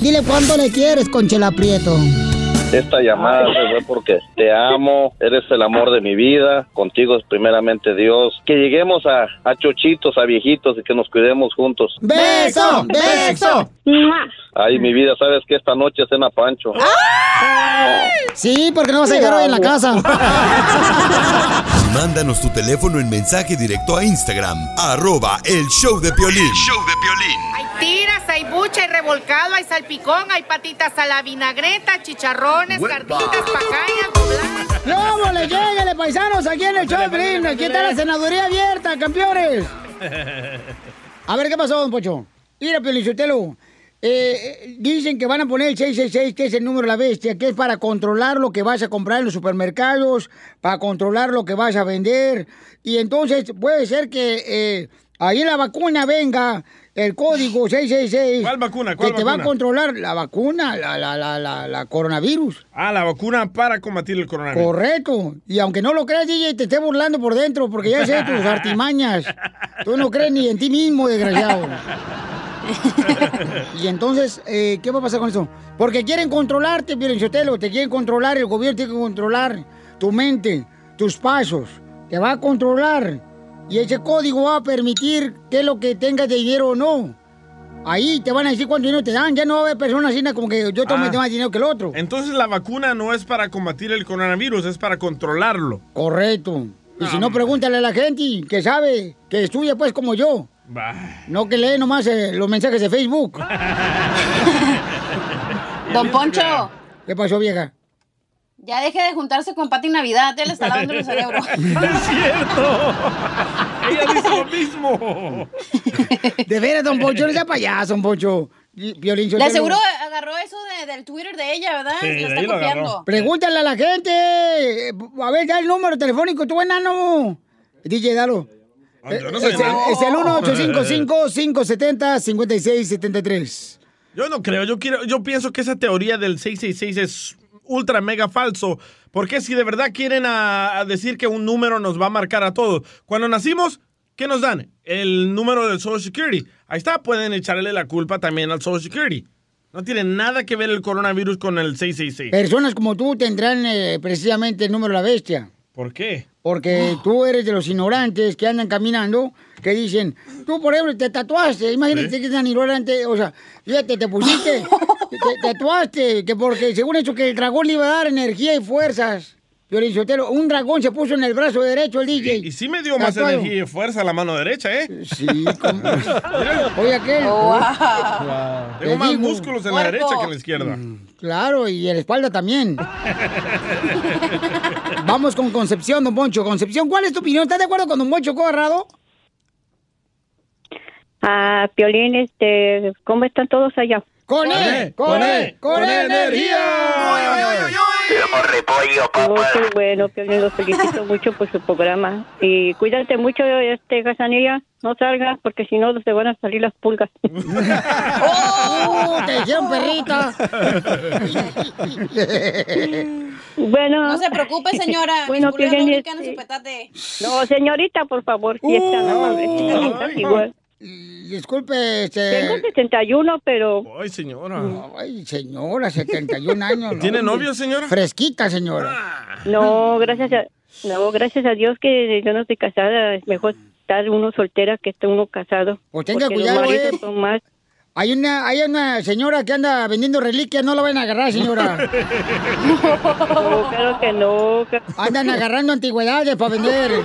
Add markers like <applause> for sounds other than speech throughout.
Dile cuánto le quieres, Conchela Prieto. Esta llamada fue porque te amo, eres el amor de mi vida, contigo es primeramente Dios. Que lleguemos a, a chochitos, a viejitos y que nos cuidemos juntos. ¡Beso! ¡Beso! Ay, mi vida, sabes que esta noche es cena Pancho. Sí, porque no vas a llegar hoy en la casa. <laughs> Mándanos tu teléfono en mensaje directo a Instagram, arroba el show de Piolín. Hay tiras, hay bucha, hay revolcado, hay salpicón, hay patitas a la vinagreta, chicharrones, carnitas, pacañas, dobladas. ¡No, le lléguele, paisanos! Aquí en el show de Piolín. Aquí está la senaduría abierta, campeones. A ver, ¿qué pasó, don Pocho? Mira, Piolichotelo. Eh, dicen que van a poner el 666, que es el número de la bestia, que es para controlar lo que vas a comprar en los supermercados, para controlar lo que vas a vender. Y entonces puede ser que eh, ahí en la vacuna venga el código <laughs> 666. ¿Cuál vacuna? ¿Cuál que te va a controlar la vacuna, la, la, la, la, la coronavirus. Ah, la vacuna para combatir el coronavirus. Correcto. Y aunque no lo creas, DJ, te esté burlando por dentro, porque ya sé tus <laughs> artimañas. Tú no crees ni en ti mismo, desgraciado. <laughs> <laughs> Y entonces, eh, ¿qué va a pasar con eso? Porque quieren controlarte, Sotelo, te quieren controlar, el gobierno tiene que controlar tu mente, tus pasos, te va a controlar. Y ese código va a permitir que lo que tengas de dinero o no. Ahí te van a decir cuánto dinero te dan, ya no va a haber personas así como que yo tome Ah. más dinero que el otro. Entonces la vacuna no es para combatir el coronavirus, es para controlarlo. Correcto. Y si no, pregúntale a la gente que sabe, que estudia pues como yo. No que lee nomás eh, los mensajes de Facebook. <laughs> <laughs> Don Poncho, ¿Qué pasó, vieja? ya deje de juntarse con Pati Navidad, él está lavando el cerebro. <laughs> ¡Es cierto! Ella dice lo mismo. De veras, don Poncho, no sea payaso, don Poncho. Piolín, Le aseguro agarró eso de- del Twitter de ella, ¿verdad? Sí, lo está lo copiando. Pregúntale a la gente. A ver, ya el número telefónico, tú enano. DJ, dalo. Ah, yo no es, el, enano. es el 1855-570-5673. <laughs> Yo no creo, yo quiero, yo pienso que esa teoría del 666 es ultra mega falso. Porque si de verdad quieren a, a decir que un número nos va a marcar a todos. Cuando nacimos, ¿qué nos dan? El número del Social Security. Ahí está, pueden echarle la culpa también al Social Security. No tiene nada que ver el coronavirus con el 666. Personas como tú tendrán eh, precisamente el número de la bestia. ¿Por qué? Porque tú eres de los ignorantes que andan caminando, que dicen, tú por ejemplo te tatuaste, imagínate que es tan ignorante, o sea, fíjate, te pusiste, <laughs> te, te tatuaste, que porque según eso que el dragón le iba a dar energía y fuerzas. Sotelo, un dragón se puso en el brazo derecho el DJ. Y sí me dio más energía y fuerza a la mano derecha, ¿eh? Sí, <laughs> Oye, aquel. Tengo Te más digo. músculos en la derecha que en la izquierda. Claro, y en la espalda también. <laughs> Vamos con Concepción, don Poncho. Concepción, ¿cuál es tu opinión? ¿Estás de acuerdo con don Poncho Corrado? Ah, Piolín, este, ¿cómo están todos allá? ¡Con él! ¡Con él! ¡Con energía! Oh, qué bueno, Piolín, los felicito <laughs> mucho por su programa. Y cuídate mucho, este, Gazanilla, no salgas porque si no te van a salir las pulgas. <laughs> ¡Oh! ¡Te dijeron perrita! <laughs> bueno. No se preocupe, señora. Bueno, Piolín, no este- su petate. No, señorita, por favor, si es tan amable. Estás igual. Disculpe, este... Tengo 71, pero... Ay, señora. Ay, señora, 71 años. <laughs> ¿Tiene ¿no? novio, señora? Fresquita, señora. No, gracias a, no, gracias a Dios que yo no estoy casada. Es mejor estar uno soltera que estar uno casado. Pues tenga cuidado, los maridos eh. son más... Hay una, hay una señora que anda vendiendo reliquias, no la van a agarrar, señora. <laughs> No, claro que no. Andan agarrando antigüedades para vender. <laughs>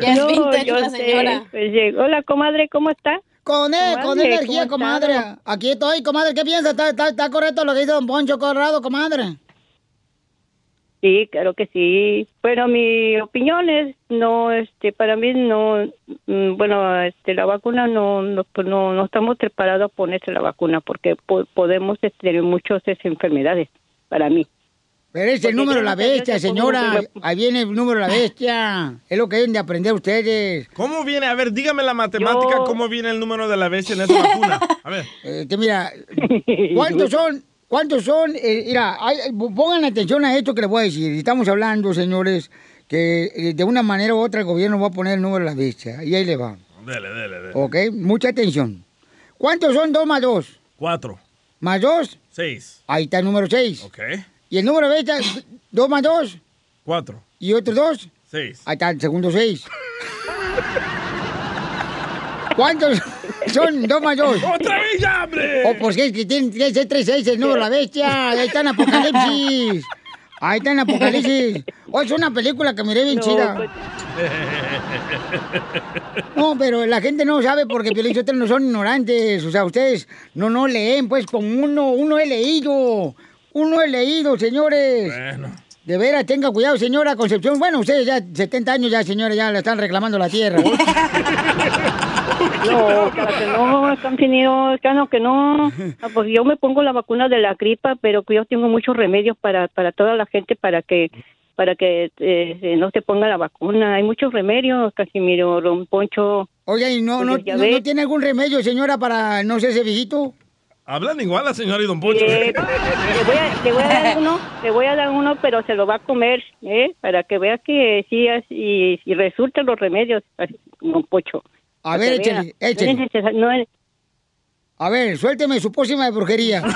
Ya es No, vintage la sé. señora. Pues, hola, comadre, ¿cómo está? Con él, con energía, ¿cómo comadre. está? Aquí estoy, comadre. ¿Qué piensa? ¿Está, está, está correcto lo que dice don Poncho Corrado, comadre? Sí, claro que sí. Bueno, mi opinión es, no, este, para mí no, mm, bueno, este, la vacuna no, no, pues no, no estamos preparados a ponerse la vacuna porque po- podemos este, tener muchas este, enfermedades, para mí. Pero es el Porque número de la bestia, señora. Ahí viene el número de la bestia. Es lo que deben de aprender ustedes. ¿Cómo viene? A ver, dígame la matemática, Yo- ¿cómo viene el número de la bestia en esa vacuna? A ver. <laughs> Eh, que mira, ¿cuántos son? ¿Cuántos son? Eh, mira, hay- pongan atención a esto que les voy a decir. Estamos hablando, señores, que eh, de una manera u otra el gobierno va a poner el número de la bestia. Y ahí le va. Dele, dele, dele. ¿Ok? Mucha atención. ¿Cuántos son dos más dos? Cuatro. ¿Más dos? Seis. Ahí está el número seis. Ok. ¿Y el número de bestia? ¿Dos más dos? Cuatro. ¿Y otros dos? Seis. Ahí está el segundo seis. <laughs> ¿Cuántos son dos más dos? <laughs> ¡Otra vez ya, hombre! Oh, pues es que tiene que ser tres seis el número de la bestia. Ahí está en Apocalipsis. Ahí está en Apocalipsis. Oh, es una película que miré bien No, chida. pues- No, pero la gente no sabe porque Piolín no son ignorantes. O sea, ustedes no, no leen, pues, como uno, uno he leído. Uno he leído, señores. Bueno. De veras, tenga cuidado, señora Concepción. Bueno, ustedes ya 70 años ya, señora, ya le están reclamando la tierra. No, <laughs> claro que no, están fingiendo, claro que no. Ah, Pues yo me pongo la vacuna de la gripa, pero yo tengo muchos remedios para, para toda la gente para que para que eh, no se ponga la vacuna. Hay muchos remedios, Casimiro, Don Poncho. Oye, ¿y no, no, Pues no, ves. no tiene algún remedio, señora, para no ser ese viejito? Hablan igual la señora y don Poncho. Eh, le, voy a, le voy a dar uno, <laughs> le voy a dar uno, pero se lo va a comer, ¿eh? Para que vea que sí, y, y resultan los remedios, Don Pocho. A ver, échale, échale. No es necesario- no es- A ver, suélteme su pócima de brujería. <laughs>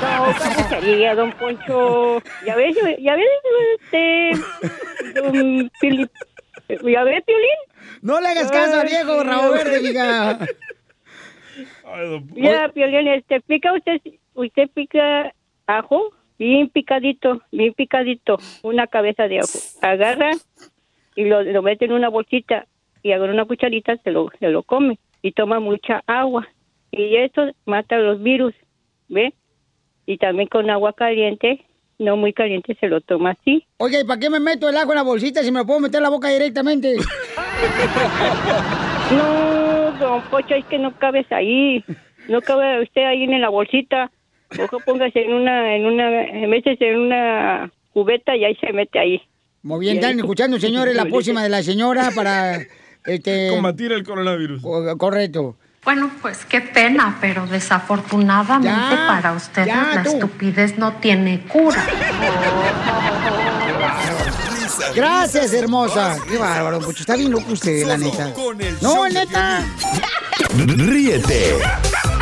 No, ¿cómo sería, don Poncho? Ya ves, ya ves, este, don Pili- ya ves, Piolín. No le hagas caso viejo, güey. verde, diga. <laughs> Ya, Piolín, este, pica usted, usted pica ajo, bien picadito, bien picadito, una cabeza de ajo. Agarra y lo, lo mete en una bolsita y agarra una cucharita, se lo, se lo come y toma mucha agua. Y eso mata los virus, ¿ve? Y también con agua caliente, no muy caliente, se lo toma así. Oye, ¿y para qué me meto el ajo en la bolsita si me lo puedo meter en la boca directamente? <laughs> No, don Pocho, es que no cabes ahí. No cabe usted ahí en la bolsita. Ojo, póngase en una, en una, métese en una cubeta y ahí se mete ahí. Muy bien, están escuchando, señores, la pócima de la señora para... <laughs> Este, Combatir el coronavirus. co- correcto. Bueno, pues qué pena, pero desafortunadamente Ya, para ustedes ya, la tú. estupidez no tiene cura. <laughs> Gracias, hermosa. Qué bárbaro, Pucho. Está bien loco usted, la neta. No, neta. Ríete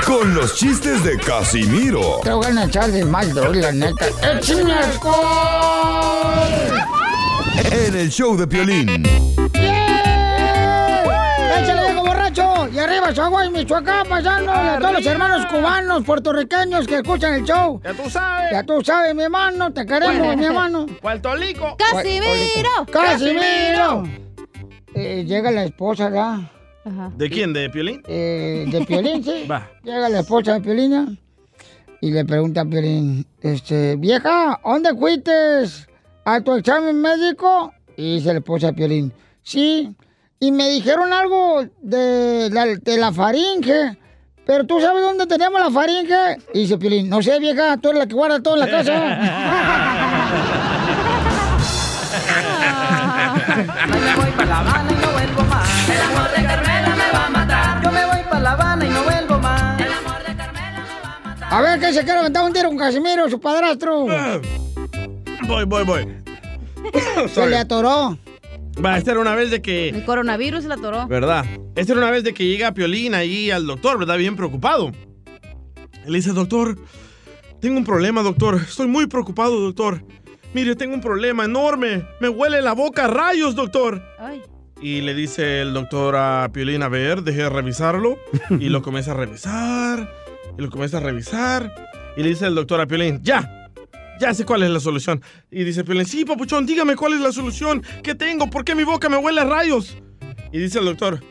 con los chistes de Casimiro Te voy a echar de mal, la neta. ¡Échame alcohol! en el show de Piolín. Y arriba, Chihuahua y Michoacán, pasando a todos los hermanos cubanos, puertorriqueños que escuchan el show. Ya tú sabes. Ya tú sabes, mi hermano, te queremos, mi hermano. <laughs> Puerto Rico. ¡Casimiro! ¡Casimiro! Eh, llega la esposa, ¿verdad? ¿De quién? ¿De Piolín? Eh, de Piolín, sí. <laughs> Va. Llega la esposa de Piolín y le pregunta a Piolín, este, vieja, ¿dónde fuiste a tu examen médico? Y dice la esposa de Piolín, sí, y me dijeron algo de la, de la faringe, pero ¿tú sabes dónde tenemos la faringe? Y dice Piolín, no sé, vieja, tú eres la que guarda todo en la casa. <laughs> me voy para La Habana y no vuelvo más. El amor de Carmela me va a matar. Yo me voy para La Habana y no vuelvo más. El amor de Carmela me va a matar. A ver, que se quiere aventar un tiro con Casimiro, su padrastro. Voy, voy, voy. Se le atoró. Va, esta era una vez de que... El coronavirus la atoró. ¿Verdad? Esta era una vez de que llega Piolín ahí al doctor, ¿verdad? Bien preocupado. Él dice, doctor, tengo un problema, doctor. Estoy muy preocupado, doctor. Mire, tengo un problema enorme. Me huele la boca a rayos, doctor. Ay. Y le dice el doctor a Piolín, a ver, deje de revisarlo. <laughs> Y lo comienza a revisar. Y lo comienza a revisar. Y le dice el doctor a Piolín, ya, ya sé cuál es la solución. Y dice Piolín, sí, papuchón, dígame cuál es la solución. ¿Qué tengo? ¿Por qué mi boca me huele a rayos? Y dice el doctor,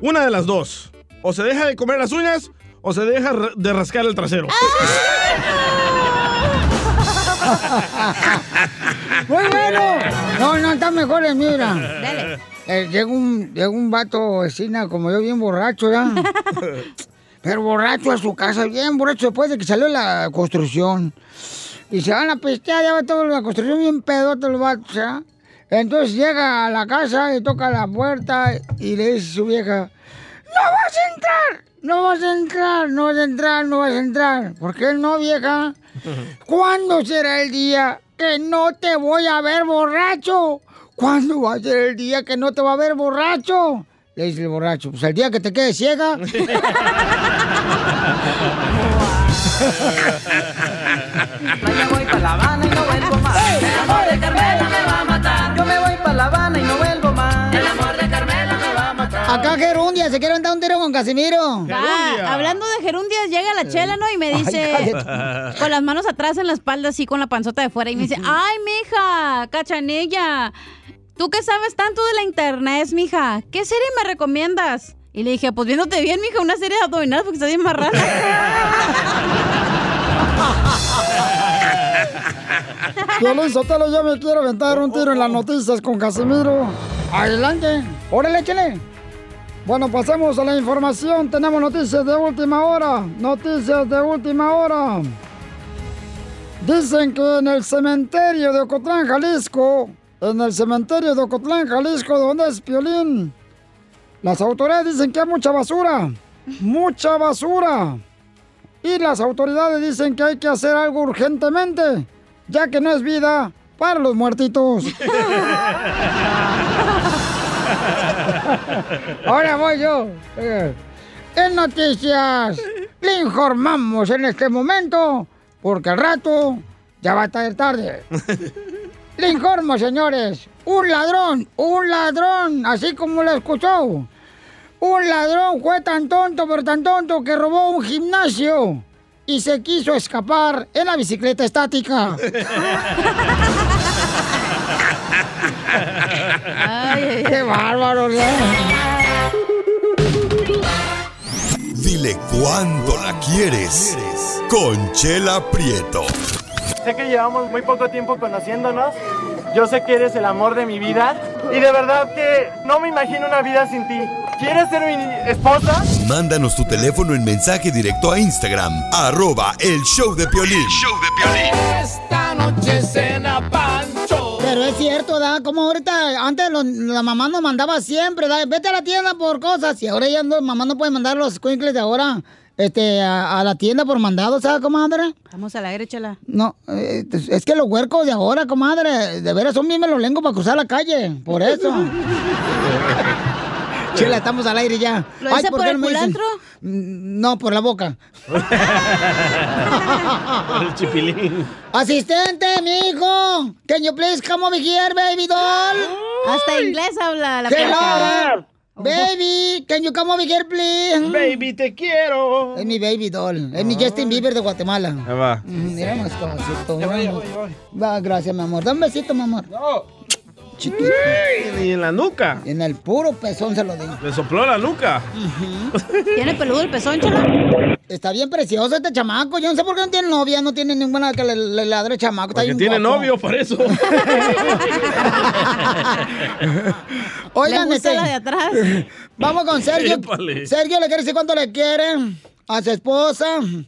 una de las dos. O se deja de comer las uñas o se deja de rascar el trasero. ¡Muy bueno! No, no, está mejor el mira. Dale. Eh, llega, un, llega un vato vecina como yo, bien borracho, ¿ya? <laughs> Pero borracho a su casa, bien borracho después de que salió la construcción. Y se van a pistear, ya va toda la construcción bien pedote los vatos, ¿ya? Entonces llega a la casa y toca la puerta y le dice a su vieja, ¡No vas a entrar! ¡No vas a entrar! ¡No vas a entrar! ¡No vas a entrar! ¿Por qué no, vieja? <laughs> ¿Cuándo será el día que no te voy a ver borracho? ¿Cuándo va a ser el día que no te va a ver borracho? Le dice el borracho, pues el día que te quedes ciega. <laughs> <laughs> Voy pa' La Habana y no vuelvo más. El amor de Carmela me va a matar. Yo me voy pa' La Habana y no vuelvo más. El amor de Carmela me va a matar. Acá Gerundia, se quiere dar un tiro con Casimiro. Ah, hablando de gerundias, llega la chela, ¿no? Y me dice, con las manos atrás en la espalda, así con la panzota de fuera, y me dice, ay, mija, cachanilla, ¿tú qué sabes tanto de la internet, mija? ¿Qué serie me recomiendas? Y le dije, pues viéndote bien, mija, una serie de abdominales porque estás bien marrana. <laughs> Violín Sotelo, yo me quiero aventar un tiro en las noticias con Casimiro. Adelante. Órale, échale. Bueno, pasemos a la información. Tenemos noticias de última hora. Noticias de última hora. Dicen que en el cementerio de Ocotlán, Jalisco, en el cementerio de Ocotlán, Jalisco, donde es Piolín, las autoridades dicen que hay mucha basura. Mucha basura. Y las autoridades dicen que hay que hacer algo urgentemente, ya que no es vida para los muertitos. <laughs> Ahora voy yo. Eh, En noticias, le informamos en este momento, porque al rato ya va a estar tarde. <laughs> Le informo, señores, un ladrón, un ladrón, así como lo escuchó. Un ladrón fue tan tonto, pero tan tonto que robó un gimnasio y se quiso escapar en la bicicleta estática. <laughs> ¡Qué bárbaro! ¿eh? Dile cuándo la quieres. Conchela Prieto. Sé que llevamos muy poco tiempo conociéndonos. Yo sé que eres el amor de mi vida. Y de verdad que no me imagino una vida sin ti. ¿Quieres ser mi esposa? Mándanos tu teléfono en mensaje directo a Instagram, arroba el show de Piolín. Esta noche cena Pancho. Pero es cierto, ¿da? Como ahorita, antes lo- la mamá nos mandaba siempre, ¿da? Vete a la tienda por cosas. Y ahora ya no, mamá no puede mandar los cuincles de ahora este, a, a la tienda por mandado, ¿sabes, comadre? Vamos al aire, chela. No, eh, es que los huercos de ahora, comadre, de veras son bien melolengos para cruzar la calle. Por eso. <laughs> Chela, estamos al aire ya. ¿Lo dice por qué el culantro? Mm, No, por la boca. <laughs> El chipilín. Asistente, mijo. Can you please come over here, baby doll? Hasta inglés habla la Hello. Baby, can you come over here, please? Baby, te quiero. Es mi baby doll. Es mi Justin Bieber de Guatemala. Ahí va. Mm, Mira más cosito. Va, gracias, mi amor. Dame un besito, mi amor. Chiquito. Y en la nuca. En el puro pezón se lo digo. Le sopló la nuca. ¿Tiene peludo el pezón, chela? Está bien precioso este chamaco. Yo no sé por qué no tiene novia, no tiene ninguna que le, le ladre chamaco. Está Porque tiene guapo. novio, por eso. <laughs> Oigan, Le gusta este, la de atrás. Vamos con Sergio. Épale. Sergio le quiere decir cuánto le quiere a su esposa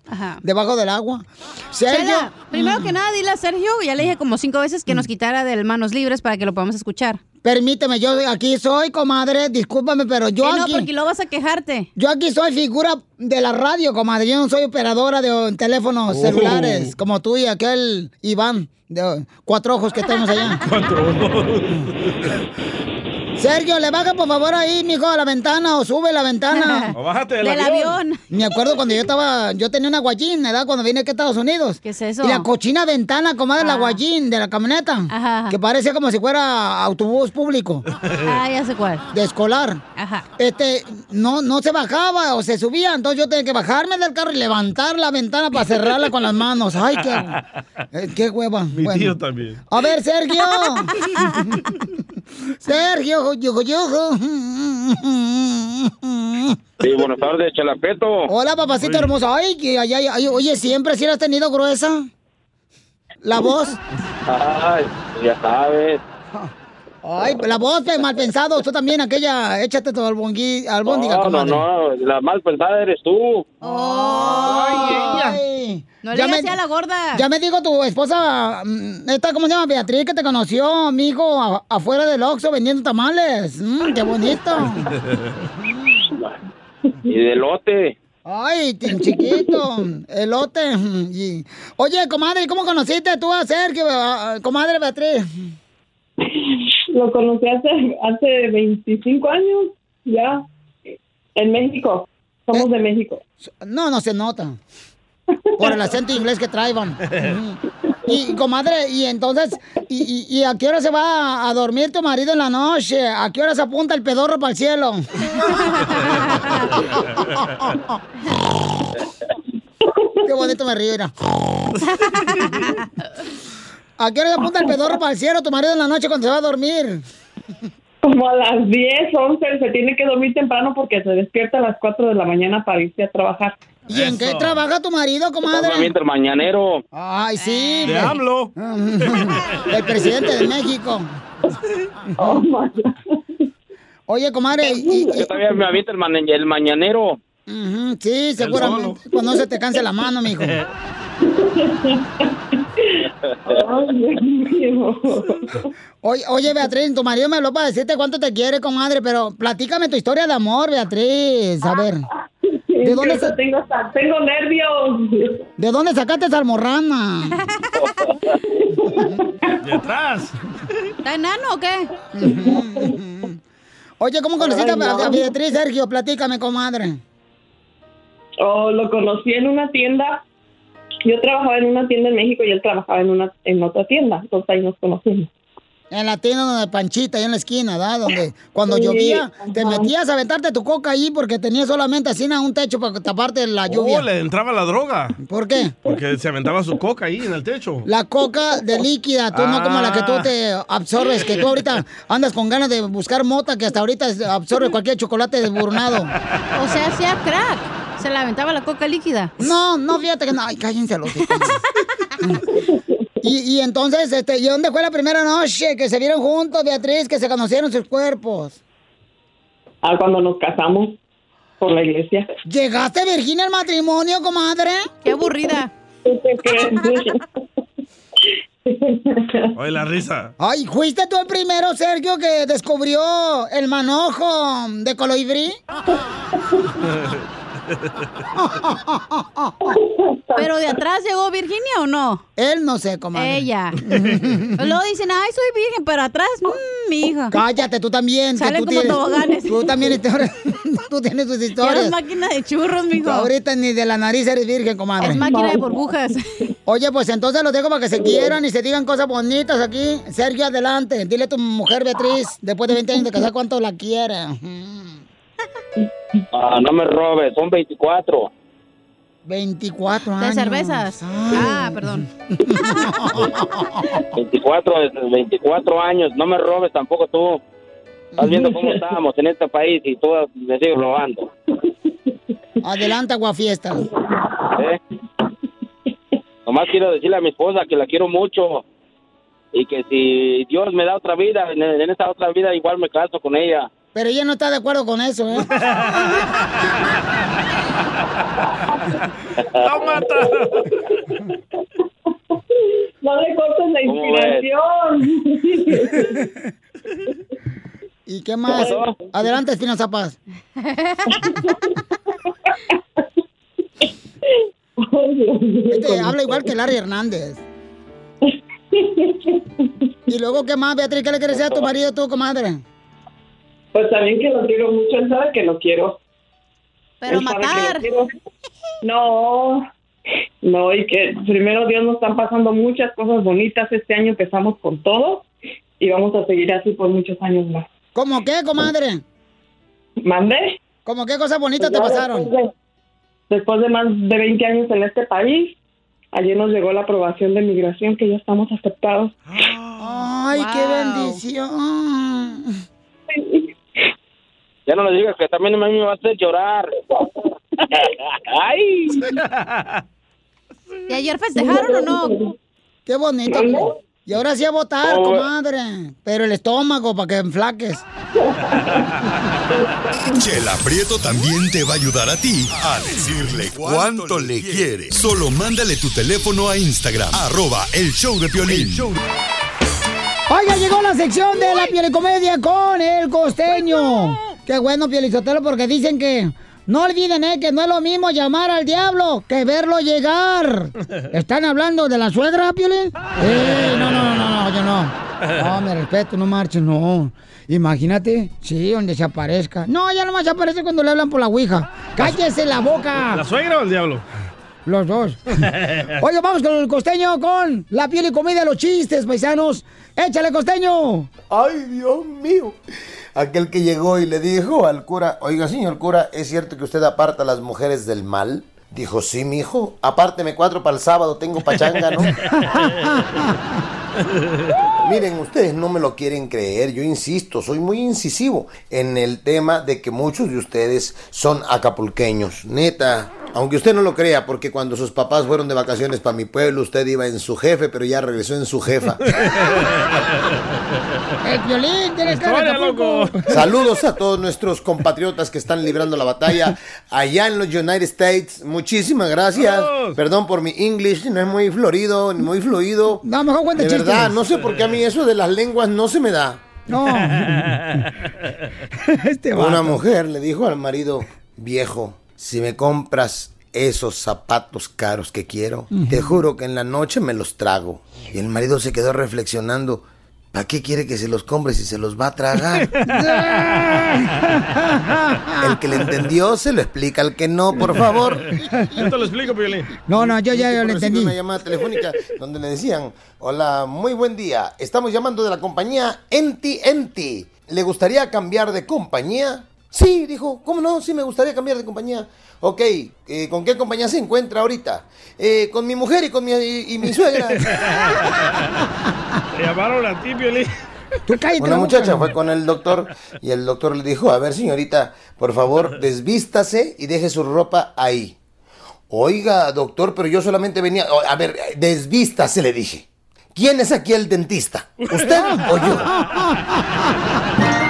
Ajá. debajo del agua. Sergio. Chela, primero que nada, dile a Sergio, ya le dije como cinco veces que nos quitara del manos libres para que lo podamos escuchar. Permíteme, yo aquí soy, comadre, discúlpame, pero yo Que no, aquí... porque luego vas a quejarte. Yo aquí soy figura de la radio, comadre. Yo no soy operadora de teléfonos Oh. celulares, como tú y aquel Iván, de cuatro ojos que tenemos allá. <laughs> Sergio, le baja por favor ahí, mijo, a la ventana o sube la ventana. <laughs> O bájate del Del avión. avión. Me acuerdo cuando yo estaba, yo tenía una guayín, ¿verdad? Cuando vine aquí a Estados Unidos. ¿Qué es eso? Y la cochina ventana, comadre, la Ah. guayín de la camioneta. Que parece como si fuera autobús público. <laughs> Ah, ya sé cuál. De escolar. Ajá. Este, no, no se bajaba o se subía, entonces yo tenía que bajarme del carro y levantar la ventana para cerrarla con las manos. Ay, qué, <laughs> eh, qué hueva. Mi Bueno. tío también. A ver, Sergio. Sergio, yo, yo. Sí, buenas tardes, Chalapeto. Hola, papacito hermoso. Ay, que ay, oye, siempre sí la has tenido gruesa. La voz. Ay, ya sabes. Ay, la voz, pues, mal pensado. Tú también, aquella, échate tu albongui, albóndiga, No, no, comadre. no, la mal pensada eres tú. Ay, No le ya digas me- así a la gorda. Ya me dijo tu esposa, mm, esta, ¿cómo se llama? Beatriz, que te conoció, amigo, a- afuera del Oxxo vendiendo tamales. Mm, qué bonito. Y de lote. Ay, chiquito, elote. Y- Oye, comadre, ¿cómo conociste tú a Sergio, comadre Beatriz? <laughs> Lo conocí hace, hace 25 años, ya, en México. Somos de México. No, no se nota. Por el acento inglés que traían. <laughs> Y, comadre, y entonces, y, y- y a qué hora se va a dormir tu marido en la noche? ¿A qué hora se apunta el pedorro para el cielo? <laughs> Qué bonito me río, mira. <laughs> ¿A qué hora se apunta el <laughs> pedorro para el cielo tu marido en la noche cuando se va a dormir? Como a las 10, 11, se tiene que dormir temprano porque se despierta a las 4 de la mañana para irse a trabajar. ¿Y en qué trabaja tu marido, comadre? El mañanero. Ay, sí. De me- AMLO. El presidente de México. Oye, comadre, y, y- Yo también me aviento el, ma- el mañanero. Sí, seguramente. Cuando no se te canse la mano, mijo. <laughs> Oye, oye, Beatriz, tu marido me habló para decirte cuánto te quiere, comadre, pero platícame tu historia de amor, Beatriz. A ver. ¿De dónde, sa- Tengo, tengo nervios. ¿De dónde sacaste esa almorrana? <laughs> De atrás. ¿Está enano o qué? <laughs> Oye, ¿cómo conociste Ay, a- no. a Beatriz, Sergio? Platícame, comadre. Oh, lo conocí en una tienda. Yo trabajaba en una tienda en México y él trabajaba en una en otra tienda. Entonces ahí nos conocimos. En la tienda de Panchita, ahí en la esquina, ¿verdad? Donde cuando Sí, llovía, te ajá. metías a aventarte tu coca ahí porque tenías solamente así un techo para taparte la lluvia. Oh, le entraba la droga. ¿Por qué? Porque se aventaba su coca ahí en el techo. La coca de líquida, tú no como la que tú Ah. te absorbes, que tú ahorita andas con ganas de buscar mota que hasta ahorita absorbe cualquier chocolate desburnado. O sea, hacía crack. Se le aventaba la coca líquida. No, no, fíjate que no. Ay, cállense los hijos. <laughs> y, y entonces, este, ¿y dónde fue la primera noche que se vieron juntos, Beatriz, que se conocieron sus cuerpos? Ah, cuando nos casamos por la iglesia. ¿Llegaste Virginia al matrimonio, comadre? Qué aburrida. Oye, la risa. Ay, ¿fuiste tú el primero, Sergio, que descubrió el manojo de coloibrí? <laughs> ¿Pero de atrás llegó Virginia o no? Él no sé, comadre. Ella. <laughs> Luego dicen, ay, soy virgen, pero atrás, mmm, mi hija. Cállate, tú también. que Salen tú como tienes- toboganes. Tú también, <laughs> tú tienes tus historias. eres máquina de churros, mijo. Ahorita ni de la nariz eres virgen, comadre. Es máquina de burbujas. <laughs> Oye, pues entonces los dejo para que se quieran y se digan cosas bonitas aquí. Sergio, adelante. Dile a tu mujer Beatriz, después de 20 años de casar, cuánto la quiere. Ah, no me robes, son 24. 24 De años. cervezas. Ah, perdón. 24, es- 24 años, no me robes tampoco tú. Estás viendo cómo estamos en este país y tú me sigues robando. Adelante, aguafiesta. ¿eh? Nomás quiero decirle a mi esposa que la quiero mucho y que si Dios me da otra vida, en, en esta otra vida igual me caso con ella. Pero ella no está de acuerdo con eso, ¿eh? <laughs> ¡La mata! No le cortes la inspiración. ¿Y qué más? Adelante, Espinoza Paz. Este habla igual que Larry Hernández. <laughs> Y luego, ¿qué más, Beatriz? ¿Qué le quieres decir a tu marido tú, comadre? Pues también que lo quiero mucho, él sabe que lo quiero. Pero Él matar. quiero. No, no, y que primero Dios nos están pasando muchas cosas bonitas. Este año empezamos con todo y vamos a seguir así por muchos años más. ¿Cómo qué, comadre? ¿Mande? ¿Cómo qué cosas bonitas te Pues ya pasaron? Después de, después de más de 20 años en este país, ayer nos llegó la aprobación de migración que ya estamos aceptados. Ay, qué bendición. Ya no le digas que también a mí me va a hacer llorar. <laughs> Ay. <laughs> ¿Y ayer festejaron o no? Qué bonito. Y ahora sí a votar, Oh. comadre. Pero el estómago para que enflaques. <laughs> Chela Prieto también te va a ayudar a ti a decirle cuánto le quiere. Solo mándale tu teléfono a Instagram, arroba el show de Piolín. Oiga, llegó la sección de la pielicomedia con el costeño. Qué bueno, Pielizotelo, porque dicen que no olviden, eh, que no es lo mismo llamar al diablo que verlo llegar. <laughs> ¿Están hablando de la suegra, Piolín? Eh, no, no, no, no, yo no. No, me respeto, no marches, no. Imagínate, sí, donde se aparezca. No, ya nomás se aparece cuando le hablan por la ouija. ¡Cállese la boca! ¿La suegra o el diablo? Los dos. <laughs> Oye, vamos con el costeño con la piel y comida, los chistes, paisanos. ¡Échale, costeño! Ay, Dios mío. Aquel que llegó y le dijo al cura, oiga, señor cura, ¿es cierto que usted aparta a las mujeres del mal? Dijo, sí, mijo, apárteme cuatro para el sábado, tengo pachanga, ¿no? <laughs> Miren, ustedes no me lo quieren creer, yo insisto, soy muy incisivo en el tema de que muchos de ustedes son acapulqueños, neta. Aunque usted no lo crea, porque cuando sus papás fueron de vacaciones para mi pueblo, usted iba en su jefe, pero ya regresó en su jefa. <laughs> El violín, tienes cara loco. Saludos a todos nuestros compatriotas que están librando la batalla allá en los United States. Muchísimas gracias. Perdón por mi English, no es muy florido, ni muy fluido. No, mejor cuenta De chistes. verdad, no sé por qué a mí eso de las lenguas no se me da. No. <laughs> <laughs> este. Una mujer le dijo al marido, viejo, si me compras esos zapatos caros que quiero, te juro que en la noche me los trago. Y el marido se quedó reflexionando, ¿para qué quiere que se los compre si se los va a tragar? <laughs> El que le entendió se lo explica al que no, por favor. Yo te lo explico, Piolín. No, no, yo ya Yo lo entendí. una llamada telefónica donde le decían, hola, muy buen día, estamos llamando de la compañía Enti Enti. ¿Le gustaría cambiar de compañía? Sí, dijo, ¿cómo no? Sí, me gustaría cambiar de compañía. Ok, eh, ¿con qué compañía se encuentra ahorita? "Eh, con mi mujer y con mi, y, y mi suegra. <laughs> Te llamaron a ti, Piolín. Una muchacha fue con el doctor y el doctor le dijo, a ver señorita, por favor, desvístase y deje su ropa ahí. Oiga, doctor, pero yo solamente venía... A ver, desvístase, le dije. ¿Quién es aquí el dentista? ¿Usted o yo? <laughs>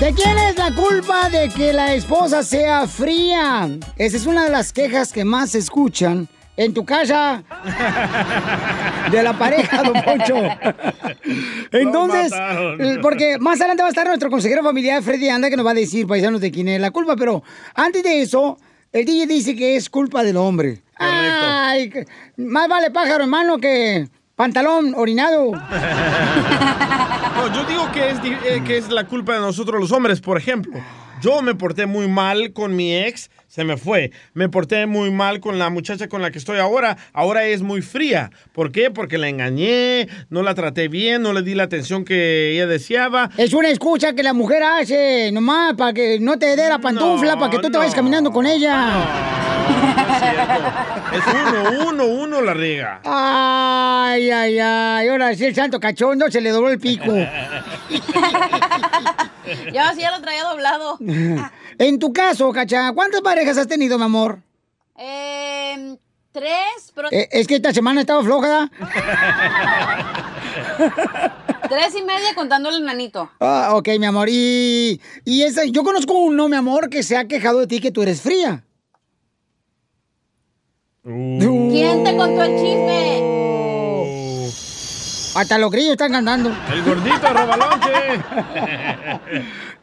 ¿De quién es la culpa de que la esposa sea fría? Esa es una de las quejas que más se escuchan en tu casa <laughs> de la pareja, don Poncho. <laughs> Entonces, eh, porque más adelante va a estar nuestro consejero familiar, Freddy Anda, que nos va a decir, paisanos, de quién es la culpa. Pero antes de eso, el DJ dice que es culpa del hombre. Ay, que- más vale pájaro en mano que pantalón orinado. <laughs> No, yo digo que es, eh, que es la culpa de nosotros los hombres. Por ejemplo, yo me porté muy mal con mi ex. Se me fue. Me porté muy mal con la muchacha con la que estoy ahora. Ahora es muy fría. ¿Por qué? Porque la engañé, no la traté bien, no le di la atención que ella deseaba. Es una excusa que la mujer hace, nomás, para que no te dé la pantufla, para que tú te vayas caminando con ella. Es uno, uno, uno la riega. Ay, ay, ay. Ahora sí, el santo cachondo se le dobló el pico. <laughs> Yo sí ya lo traía doblado. <laughs> En tu caso, Cacha, ¿cuántas parejas has tenido, mi amor? Eh, tres, pero... Eh, es que esta semana estaba floja. <laughs> Tres y media contando el nanito. Ah, ok, mi amor. Y, y esa, yo conozco uno, mi amor, que se ha quejado de ti que tú eres fría. ¿Quién te contó el chisme? Hasta los grillos están cantando. El gordito robalonche.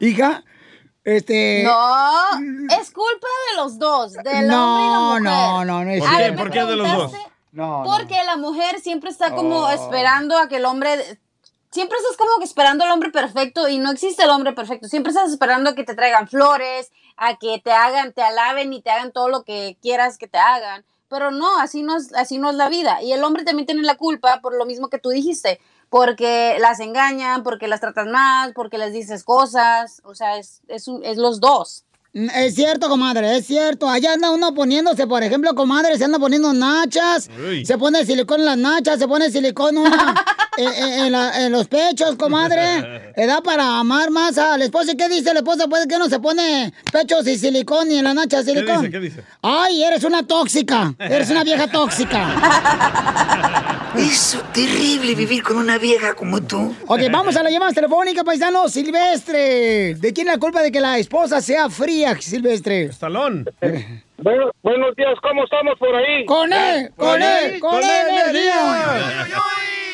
<laughs> Hija, este... No, es culpa de los dos, del No, hombre y la mujer. no, no, no es ver, me ¿Por qué de los dos? No, Porque la mujer siempre está como Oh. esperando a que el hombre... Siempre estás como que esperando al hombre perfecto y no existe el hombre perfecto. Siempre estás esperando a que te traigan flores, a que te hagan, te alaben y te hagan todo lo que quieras que te hagan. Pero no, así no es, así no es la vida. Y el hombre también tiene la culpa por lo mismo que tú dijiste. Porque las engañan, porque las tratan mal, porque les dices cosas. O sea, es, es, un- es los dos. Mm, Es cierto, comadre, es cierto. Allá anda uno poniéndose, por ejemplo, comadre, se anda poniendo nachas, Uy. se pone silicón en las nachas, se pone silicón una, <laughs> en, en- en la- en los pechos, comadre. Le da para amar más al esposo. ¿Y qué dice el esposo? Pues que no se pone pechos y silicón y en la nacha ¿Qué silicón. dice? ¿Qué dice? Ay, eres una tóxica, eres una vieja tóxica. <laughs> Es terrible vivir con una vieja como tú. Ok, vamos a la llamada telefónica, paisano. Silvestre. ¿De quién la culpa de que la esposa sea fría, Silvestre? Estalón. Bueno, buenos días, ¿cómo estamos por ahí? ¡Con él! ¡Con él! ¡Con él, energía!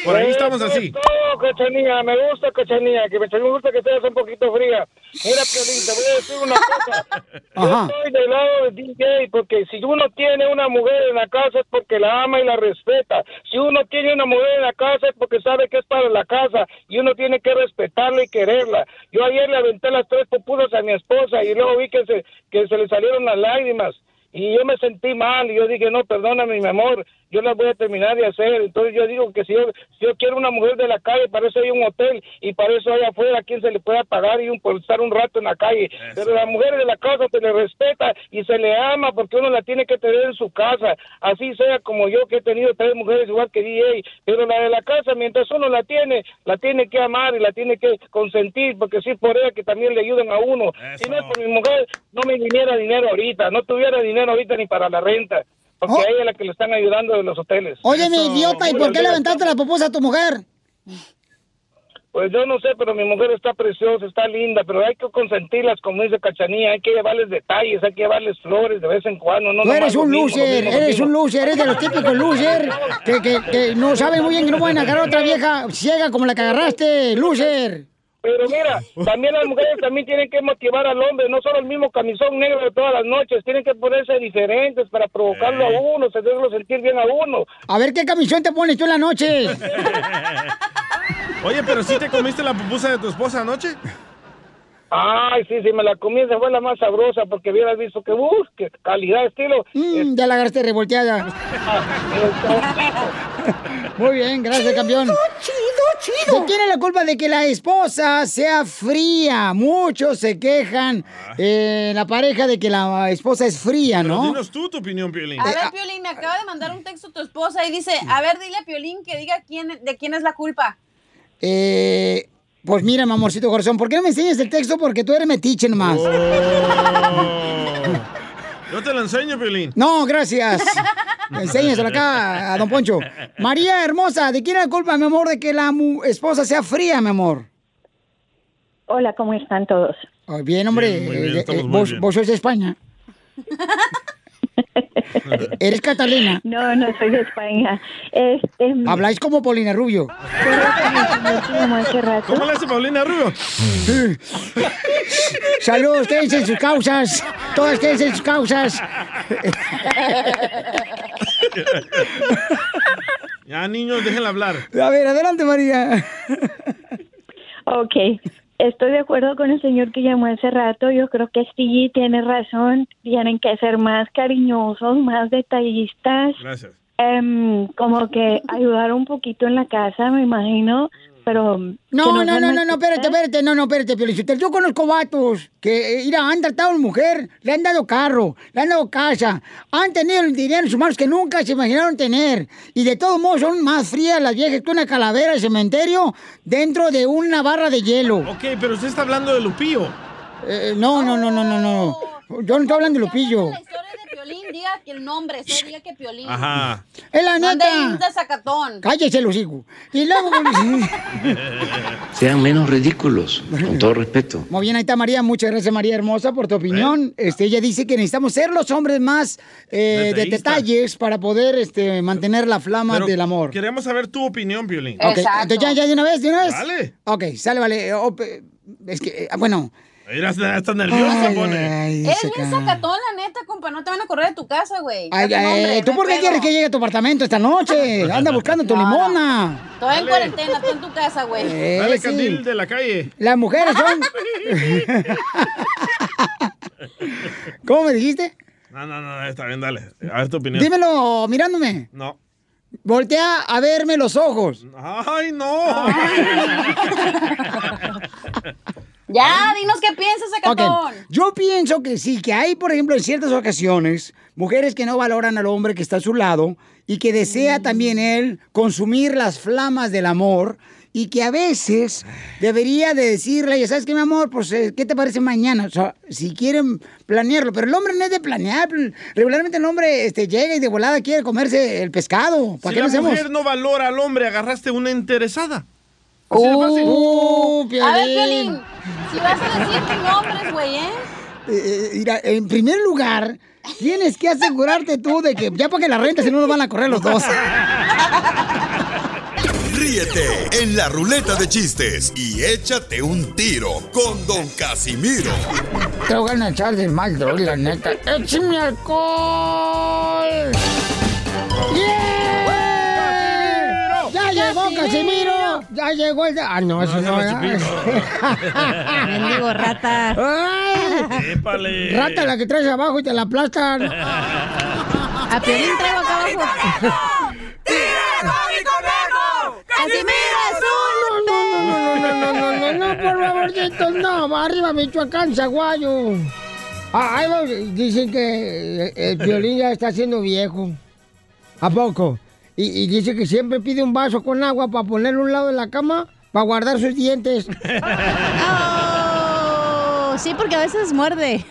Por ahí estamos así. No, Cachanía, me gusta Cachanía, que me, me gusta que seas un poquito fría. Mira, Piolín, te voy a decir una cosa. Ajá. Yo estoy del lado de DJ, porque si uno tiene una mujer en la casa es porque la ama y la respeta. Si uno tiene una mujer en la casa es porque sabe que es para la casa y uno tiene que respetarla y quererla. Yo ayer le aventé las tres pupusas a mi esposa y luego vi que se, que se le salieron las lágrimas. Y yo me sentí mal y yo dije, no, perdóname, mi amor, yo las voy a terminar de hacer. Entonces yo digo que si yo, si yo quiero una mujer de la calle, para eso hay un hotel y para eso hay afuera quien se le pueda pagar y un, por estar un rato en la calle. Pero la mujer de la casa se le respeta y se le ama porque uno la tiene que tener en su casa. Así sea como yo que he tenido tres mujeres igual que DJ. Pero la de la casa, mientras uno la tiene, la tiene que amar y la tiene que consentir porque sí por ella que también le ayuden a uno. Si no es por mi mujer, no me viniera dinero ahorita, no tuviera dinero ahorita ni para la renta. Porque a ella es la que le están ayudando de los hoteles. Oye, mi idiota, ¿y por qué le aventaste la pupusa a tu mujer? Pues yo no sé, pero mi mujer está preciosa, está linda, pero hay que consentirlas, como dice Cachanía, hay que llevarles detalles, hay que llevarles flores de vez en cuando. No Tú eres un mismo, loser, mismo, eres un loser, eres de los típicos loser que, que, que no saben muy bien que no pueden agarrar a otra vieja ciega como la que agarraste, loser. Pero mira, <laughs> también las mujeres también tienen que motivar al hombre, no solo el mismo camisón negro de todas las noches, tienen que ponerse diferentes para provocarlo a uno, hacerlo sentir bien a uno. A ver qué camisón te pones tú en la noche. <laughs> Oye, pero si te comiste la pupusa de tu esposa anoche? Ay, sí, sí, me la comí, esa fue la más sabrosa, porque hubieras visto que, uff, qué calidad, estilo. Mm, ya la agarraste revolteada. <laughs> Muy bien, gracias, campeón. Chido, chido. ¿De quién es la culpa de que la esposa sea fría? Muchos se quejan eh, la pareja de que la esposa es fría, Pero ¿no? dinos tú tu opinión, Piolín. A ver, Piolín, me acaba de mandar un texto tu esposa y dice, a ver, dile a Piolín que diga quién, de quién es la culpa. Eh, pues mira, mi amorcito corazón, ¿por qué no me enseñas el texto? Porque tú eres metiche nomás. Yo te lo enseño, Piolín. No, gracias. <laughs> Enséñaselo acá a don Poncho. María hermosa, ¿de quién es la culpa, mi amor, de que la mu- esposa sea fría, mi amor? Hola, ¿cómo están todos? Oh, bien, hombre. Bien, muy bien, eh, eh, vos, bien. vos sos de España. <laughs> ¿Eres Catalina? No, no soy de España. Habláis como Paulina Rubio. ¿Cómo le hace Paulina Rubio? <laughs> Saludos, quédense en sus causas. Todas quédense en sus causas. Ya, niños, déjenla hablar. A ver, adelante, María. Ok, estoy de acuerdo con el señor que llamó hace rato. Yo creo que sí, tiene razón. Tienen que ser más cariñosos, más detallistas. Gracias. Em, como que ayudar un poquito en la casa, me imagino. Pero. No, no, no, no, no, espérate, espérate, no, no, espérate, Piolichotelo. Yo conozco vatos que, eh, mira, han tratado a una mujer, le han dado carro, le han dado casa, han tenido el dinero en sus manos que nunca se imaginaron tener. Y de todos modos son más frías las viejas que una calavera de cementerio dentro de una barra de hielo. Ok, pero usted está hablando de Lupillo. Eh, no, no, no, no, no, no. Yo no estoy hablando de Lupillo. Piolín, diga que el nombre, se diga que Piolín. Ajá. Es la neta. de sacatón. Cállese los hijos. Y luego... <laughs> Sean menos ridículos, con todo respeto. Muy bien, ahí está María. Muchas gracias, María Hermosa, por tu opinión. Este, ella dice que necesitamos ser los hombres más eh, de detalles para poder este, mantener la flama Pero del amor. Queremos saber tu opinión, Piolín. Ok, entonces ya, ya de una vez, de una vez. Dale. Ok, sale, vale. Oh, Es que, eh, bueno. Mira, está, nerviosa, Ay, pone. ay, Eres bien ca- sacatón, la neta, compa. No te van a correr de tu casa, güey. Ay, ay, nombre, ¿Tú por qué quieres que llegue a tu apartamento esta noche? <laughs> Anda buscando tu No, limona. Estoy en cuarentena, tú en tu casa, güey. Eh, Dale, sí. Candil de la calle. Las mujeres son... <laughs> ¿Cómo me dijiste? No, no, no, está bien, dale. A ver tu opinión. Dímelo mirándome. No. Voltea a verme los ojos. ¡Ay, no! <laughs> Ya, dinos qué piensas, Ok, sacatón. Yo pienso que sí, que hay, por ejemplo, en ciertas ocasiones, mujeres que no valoran al hombre que está a su lado y que desea también él consumir las flamas del amor y que a veces debería de decirle, ya sabes qué, mi amor, pues, eh, ¿qué te parece mañana? O sea, si quieren planearlo, pero el hombre no es de planear. Regularmente el hombre este, llega y de volada quiere comerse el pescado. ¿Para Si qué la hacemos? mujer no valora al hombre, agarraste una interesada. Así de fácil. Uh, A ver, Piolín. Si vas a decir tu nombres, güey, ¿eh? Eh, eh, mira, en primer lugar, tienes que asegurarte tú de que ya para que la renta, si no nos van a correr los dos. Ríete en la ruleta de chistes y échate un tiro con Don Casimiro. Te voy a echar de mal, droga, la neta. ¡Échame alcohol! ¡Yeah! ¡Ya llegó Casimiro! ¡Ya llegó el... de- Ah, no, eso no, ¿verdad? Mendigo <laughs> rata. ¡Ay! Épale. Rata la que traes abajo y te la aplastan. A Piolín traigo acá abajo. ¡Casimiro es un No, no, no, no, no, no, no, por favorcito, no, arriba Michoacán, Zaguayo. Ah, ahí va, dicen que eh, el violín ya está siendo viejo. ¿A poco? Y, y dice que siempre pide un vaso con agua para ponerlo a un lado de la cama para guardar sus dientes. <laughs> Oh, sí, porque a veces muerde.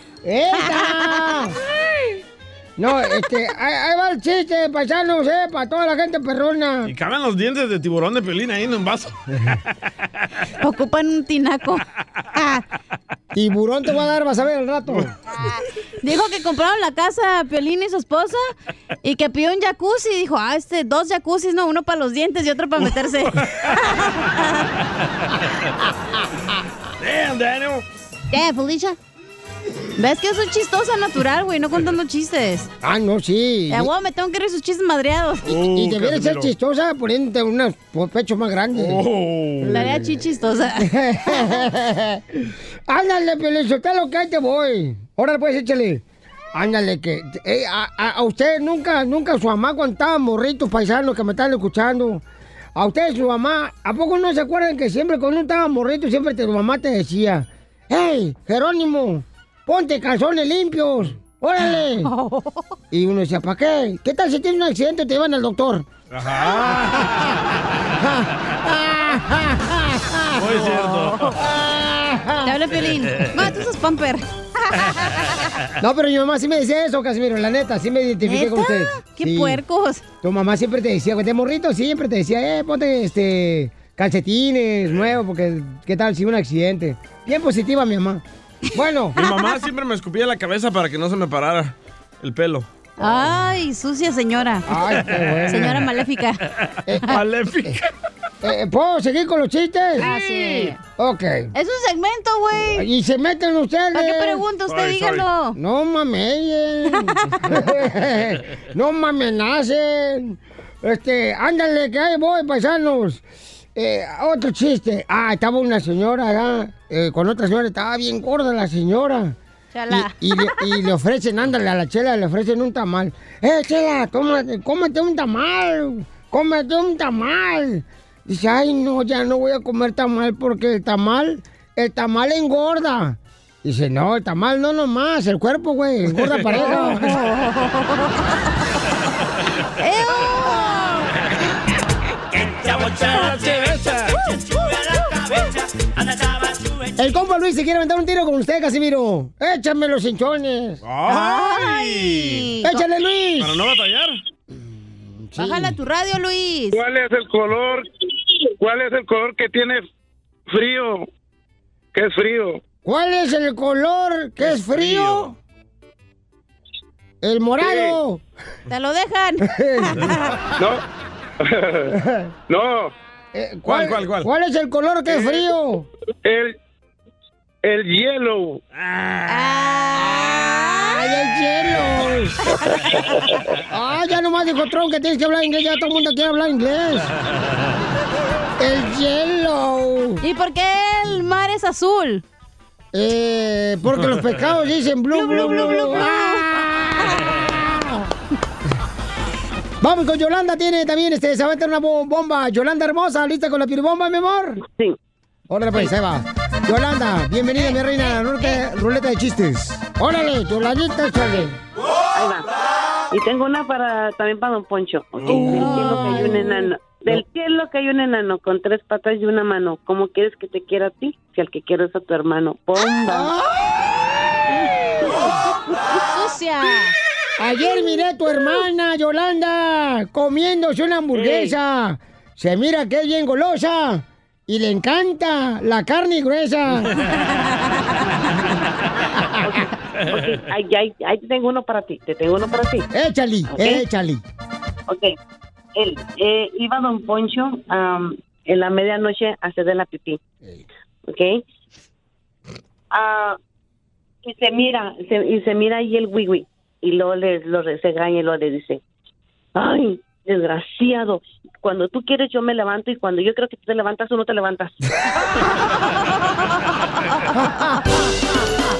No, este, ahí, ahí va el chiste, paisanos, eh, para toda la gente perrona. Y caben los dientes de tiburón de Piolín ahí en un vaso. <laughs> Ocupan un tinaco. <laughs> Tiburón te voy a dar, vas a ver al rato. <laughs> Dijo que compraron la casa a Piolín y su esposa y que pidió un jacuzzi. Dijo, ah, este, dos jacuzzis, no, uno para los dientes y otro para meterse. Damn, Daniel. ¿Qué, Felicia? ¿Ves que soy chistosa natural, güey? No contando chistes. Ah, no, sí. Eh, güey, me tengo que reír sus chistes madreados. Y debería ser chistosa poniéndote unos pechos más grandes. La haría chistosa. <laughs> Ándale, Piolizotelo, que ahí te voy. Órale, pues, échale. Ándale, que... eh, a, a- usted nunca, nunca su mamá cuando estaba morritos paisanos que me están escuchando. A usted, su mamá, ¿a poco no se acuerdan que siempre cuando uno estaba morrito, siempre tu mamá te decía, ¡Hey, Jerónimo, ponte calzones limpios! ¡Órale! <laughs> Y uno decía, ¿para qué? ¿Qué tal si tienes un accidente y te llevan al doctor? <laughs> Muy cierto. <laughs> Te habla Piolín. No, tú sos pamper. No, pero mi mamá sí me decía eso, Casimiro, la neta, sí me identifiqué con ¿Neta? usted. ¡Qué Sí. puercos! Tu mamá siempre te decía, de morrito siempre te decía, eh, ponte este calcetines nuevos, porque qué tal si un accidente. Bien positiva mi mamá. Bueno. Mi mamá siempre me escupía la cabeza para que no se me parara el pelo. Ay, sucia señora. Ay, qué bueno. Señora maléfica. Maléfica. Eh, ¿Puedo seguir con los chistes? Ah, sí. Ok. Es un segmento, güey. Y se meten ustedes. ¿Para qué pregunta? Usted Sorry, dígalo. No mamen. <laughs> no me amenacen. Este, ándale, que ahí voy, paisanos. Eh, otro chiste. Ah, estaba una señora acá, eh, con otra señora, estaba bien gorda la señora. Chala. Y, y le, y le ofrecen, ándale, a la chela le ofrecen un tamal. ¡Eh, chela, tómate, cómete un tamal! ¡Cómete un tamal! Dice, ay, no, ya no voy a comer tamal porque el tamal, el tamal engorda. Dice, no, el tamal no nomás, el cuerpo, güey, engorda pareja. <laughs> <laughs> El compa Luis se quiere aventar un tiro con usted, Casimiro. Échame los hinchones. ¡Ay! ¡Échale, Luis! Para no batallar. Bájale a tu radio, Luis. ¿Cuál es el color? ¿Cuál es el color que tiene frío? ¿Qué es frío? ¿Cuál es el color que es frío? El morado. Te lo dejan. <laughs> <laughs> No. <laughs> no. Eh, ¿Cuál, cuál, cuál? ¿Cuál es el color que es frío? El, el hielo. ¡Ay, el hielo! <laughs> ¡Ah, ya nomás dijo Trump que tienes que hablar inglés! Ya todo el mundo quiere hablar inglés. ¡El hielo! ¿Y por qué el mar es azul? Eh, porque los pescados dicen blue, blue, blue, blue. ¡Ah! Vamos con Yolanda, tiene también, este, se va a meter una bo- bomba. Yolanda hermosa, ¿lista con la piribomba, mi amor? Sí. Órale, pues, ahí va. Yolanda, bienvenida, mi reina, a la ruleta, ruleta de chistes. Órale, Yolandita, échale. Ahí va. Y tengo una para también para Don Poncho. ok. Del cielo que hay un enano. Del cielo que hay un enano con tres patas y una mano. ¿Cómo quieres que te quiera a ti? Si al que quiero es a tu hermano. ¡Bomba! ¡Sucia! Ayer miré a tu hermana, Yolanda, comiéndose una hamburguesa. Se mira que es bien golosa y le encanta la carne gruesa. Ok, ahí, ahí, ahí te tengo uno para ti. Te tengo uno para ti. Échale, Ok. échale. Ok. Él, eh, iba Don Poncho am, en la medianoche a hacer de la pipí. ¿Ok? Ah, y se mira, se- y se mira ahí el wiwi. Y luego le, lo re- se regaña y luego le dice, ay, desgraciado, cuando tú quieres yo me levanto y cuando yo creo que tú te levantas, tú no te levantas. <laughs>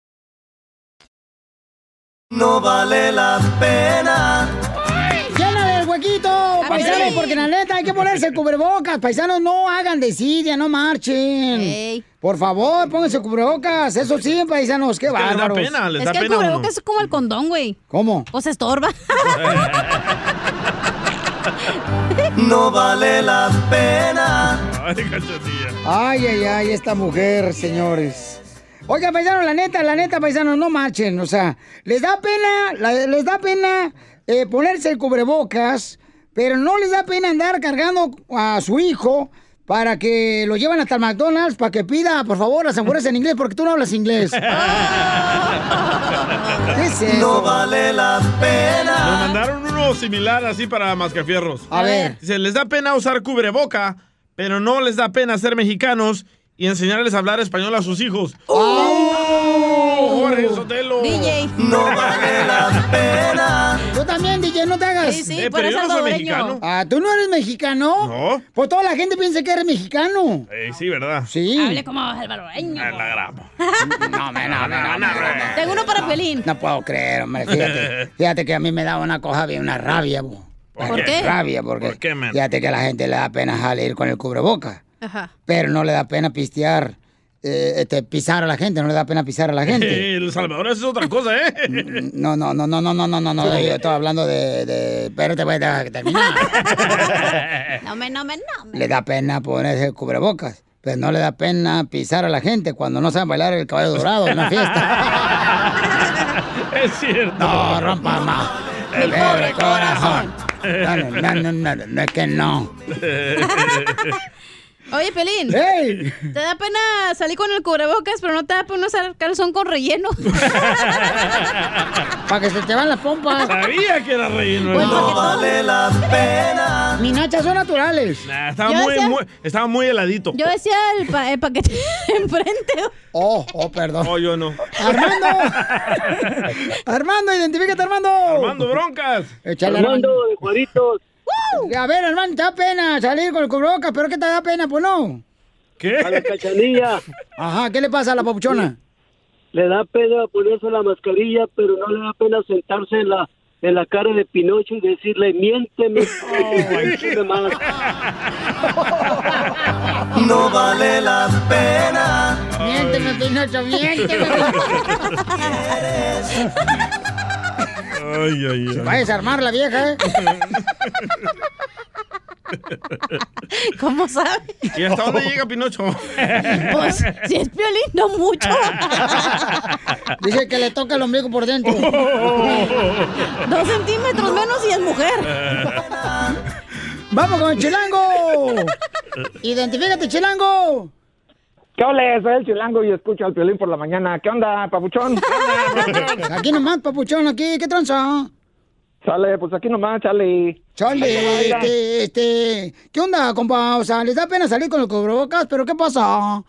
No vale la pena. ¡Llénale el huequito! Paisanos, sí. porque la neta hay que ponerse el cubrebocas. Paisanos, no hagan desidia, no marchen. Por favor, pónganse el cubrebocas. Eso sí, paisanos, qué Es que les da bárbaros. pena, les es da que el pena a uno. cubrebocas es como el condón, güey. ¿Cómo? O se estorba. <laughs> No vale la pena. Ay, ay, ay, esta mujer, señores. Oiga, paisanos, la neta, la neta, paisanos, no marchen. O sea, les da pena, la- les da pena eh, ponerse el cubrebocas, pero no les da pena andar cargando a su hijo para que lo lleven hasta el McDonald's para que pida, por favor, las hamburguesas en inglés, porque tú no hablas inglés. <laughs> ¿Qué es eso? No vale la Nos pena. mandaron uno similar así para mascafierros. A ver. Dice, les da pena usar cubreboca, pero no les da pena ser mexicanos y enseñarles a hablar español a sus hijos. ¡Oh! Jorge Sotelo. DJ. No vale la pena. Tú también, DJ, no te hagas. Sí, sí, Eh, pero yo no soy mexicano. Ah, ¿tú no eres mexicano? No. Pues toda la gente piensa que eres mexicano. Eh, sí, ¿verdad? Sí. Hable como salvadoreño. Ah, la gramo. No, me, no, me, no, me, Tengo uno para Pelín. No puedo creer, hombre. Fíjate, <laughs> fíjate que a mí me da una cosa bien, una rabia, bo. Rabia, qué? Rabia, porque ¿Por qué, man? fíjate que a la gente le da pena salir con el cubreboca, Ajá. pero no le da pena pistear, eh, este, pisar a la gente, no le da pena pisar a la gente. El Salvador es otra cosa, ¿eh? No, no, no, no, no, no, no, no, no, yo estoy hablando de, de... Espérate, voy a terminar. No me, no me, no me. Le da pena ponerse el cubrebocas, pero no le da pena pisar a la gente cuando no saben bailar el caballo dorado en una fiesta. Es cierto. No, rompa más. El pobre corazón. No, no, no, no, no, no, es que no. Oye, Pelín. ¡Ey! ¿Te da pena salir con el cubrebocas, pero no te da pena usar calzón con relleno? <laughs> Para que se te van las pompas. Sabía que era relleno. Pues, No vale la pena. Mis nachas son naturales. Nah, estaba, muy, decía- muy- estaba muy heladito. Yo decía el, pa- el paquete <laughs> enfrente. Oh, oh, perdón. Oh, yo no. Armando. <laughs> Armando, identifícate, Armando. Armando Broncas. Échale, Armando de Juaritos. A ver, hermano, te da pena salir con el cubrebocas, pero ¿qué te da pena? Pues no. ¿Qué? A la cachanilla. Ajá, ¿qué le pasa a la papuchona? Le da pena ponerse la mascarilla, pero no le da pena sentarse en la en la cara de Pinocho y decirle, miénteme. <laughs> Más. <laughs> No vale la pena. Miénteme, Pinocho, miénteme. <laughs> Ay, ay, ay. Va a desarmar la vieja, ¿eh? <laughs> ¿Cómo sabe? ¿Y hasta dónde llega Pinocho? Pues, si es piolín, no mucho. <laughs> Dice que le toca el ombligo por dentro. <laughs> Dos centímetros menos y es mujer. ¡Vamos con el chilango! ¡Identifícate, chilango! ¿Qué ole? Soy el chilango y escucho al violín por la mañana. ¿Qué onda, papuchón? <laughs> Aquí nomás, papuchón, aquí, ¿qué tranza? Sale, pues aquí nomás, chale. Chale, este, este, ¿qué onda, compa? O sea, les da pena salir con los cubrebocas, pero ¿qué pasa?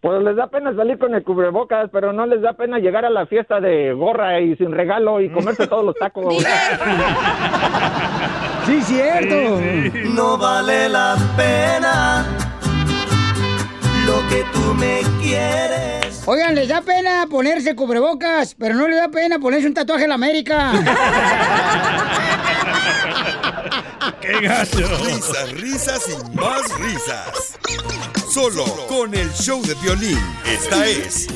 Pues les da pena salir con el cubrebocas, pero no les da pena llegar a la fiesta de gorra y sin regalo y comerse todos los tacos. <laughs> Sí, cierto. No vale la pena que tú me quieres. Oigan, les da pena ponerse cubrebocas, pero no les da pena ponerse un tatuaje en la América. <laughs> ¡Qué gacho! Risas, risas y más risas. Solo con el show de violín. Esta es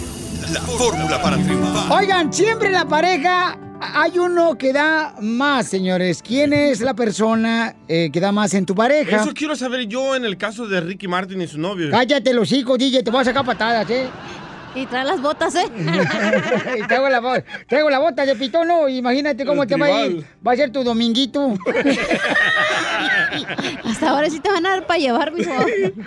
la fórmula para triunfar. Oigan, siempre la pareja hay uno que da más, señores. ¿Quién es la persona eh, que da más en tu pareja? Eso quiero saber yo en el caso de Ricky Martin y su novio. Cállate los hijos, DJ, te voy a sacar patadas, ¿eh? Y trae las botas, ¿eh? <laughs> Y traigo la, traigo la bota de pitono, imagínate cómo El te va a ir. Va a ser tu dominguito. <laughs> Hasta ahora sí te van a dar para llevar, mijo.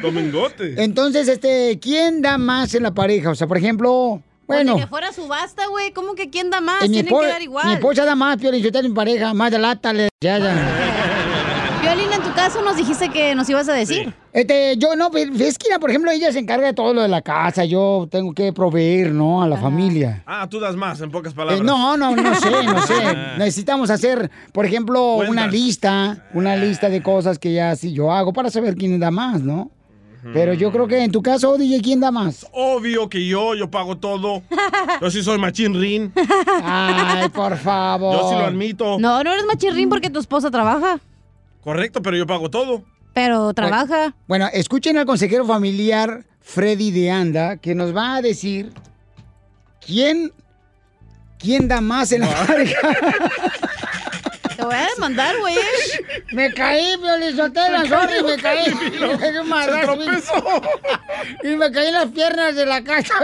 Domingote. Entonces, este, ¿quién da más en la pareja? O sea, por ejemplo, bueno, Pues que fuera subasta, güey. ¿Cómo que quién da más? mi, Tienen que dar igual. mi esposa da más, Pio Lizotelo, en pareja, más de lata, le ya, ya. Violín, en tu caso nos dijiste que nos ibas a decir. Este, yo no, pero es que, por ejemplo, ella se encarga de todo lo de la casa, yo tengo que proveer, ¿no? A la familia. Ah, tú das más, en pocas palabras. Eh, no, no, no sé, no <laughs> sé. Necesitamos hacer, por ejemplo, una lista, una lista de cosas que ya sí yo hago para saber quién da más, ¿no? Pero yo creo que en tu caso, DJ, ¿quién da más? Obvio que yo, yo pago todo. Yo sí soy machín rin. Ay, por favor. Yo sí lo admito. No, no eres machirrín porque tu esposa trabaja. Correcto, pero yo pago todo. Pero trabaja. Bueno, escuchen al consejero familiar Freddy de Anda, que nos va a decir quién, quién da más en la pareja. <laughs> Te voy a demandar, güey. Me caí, Piolizotelo, Se sorry, me caí. Me <laughs> caí un madrazo, Y me caí en las piernas de la casa.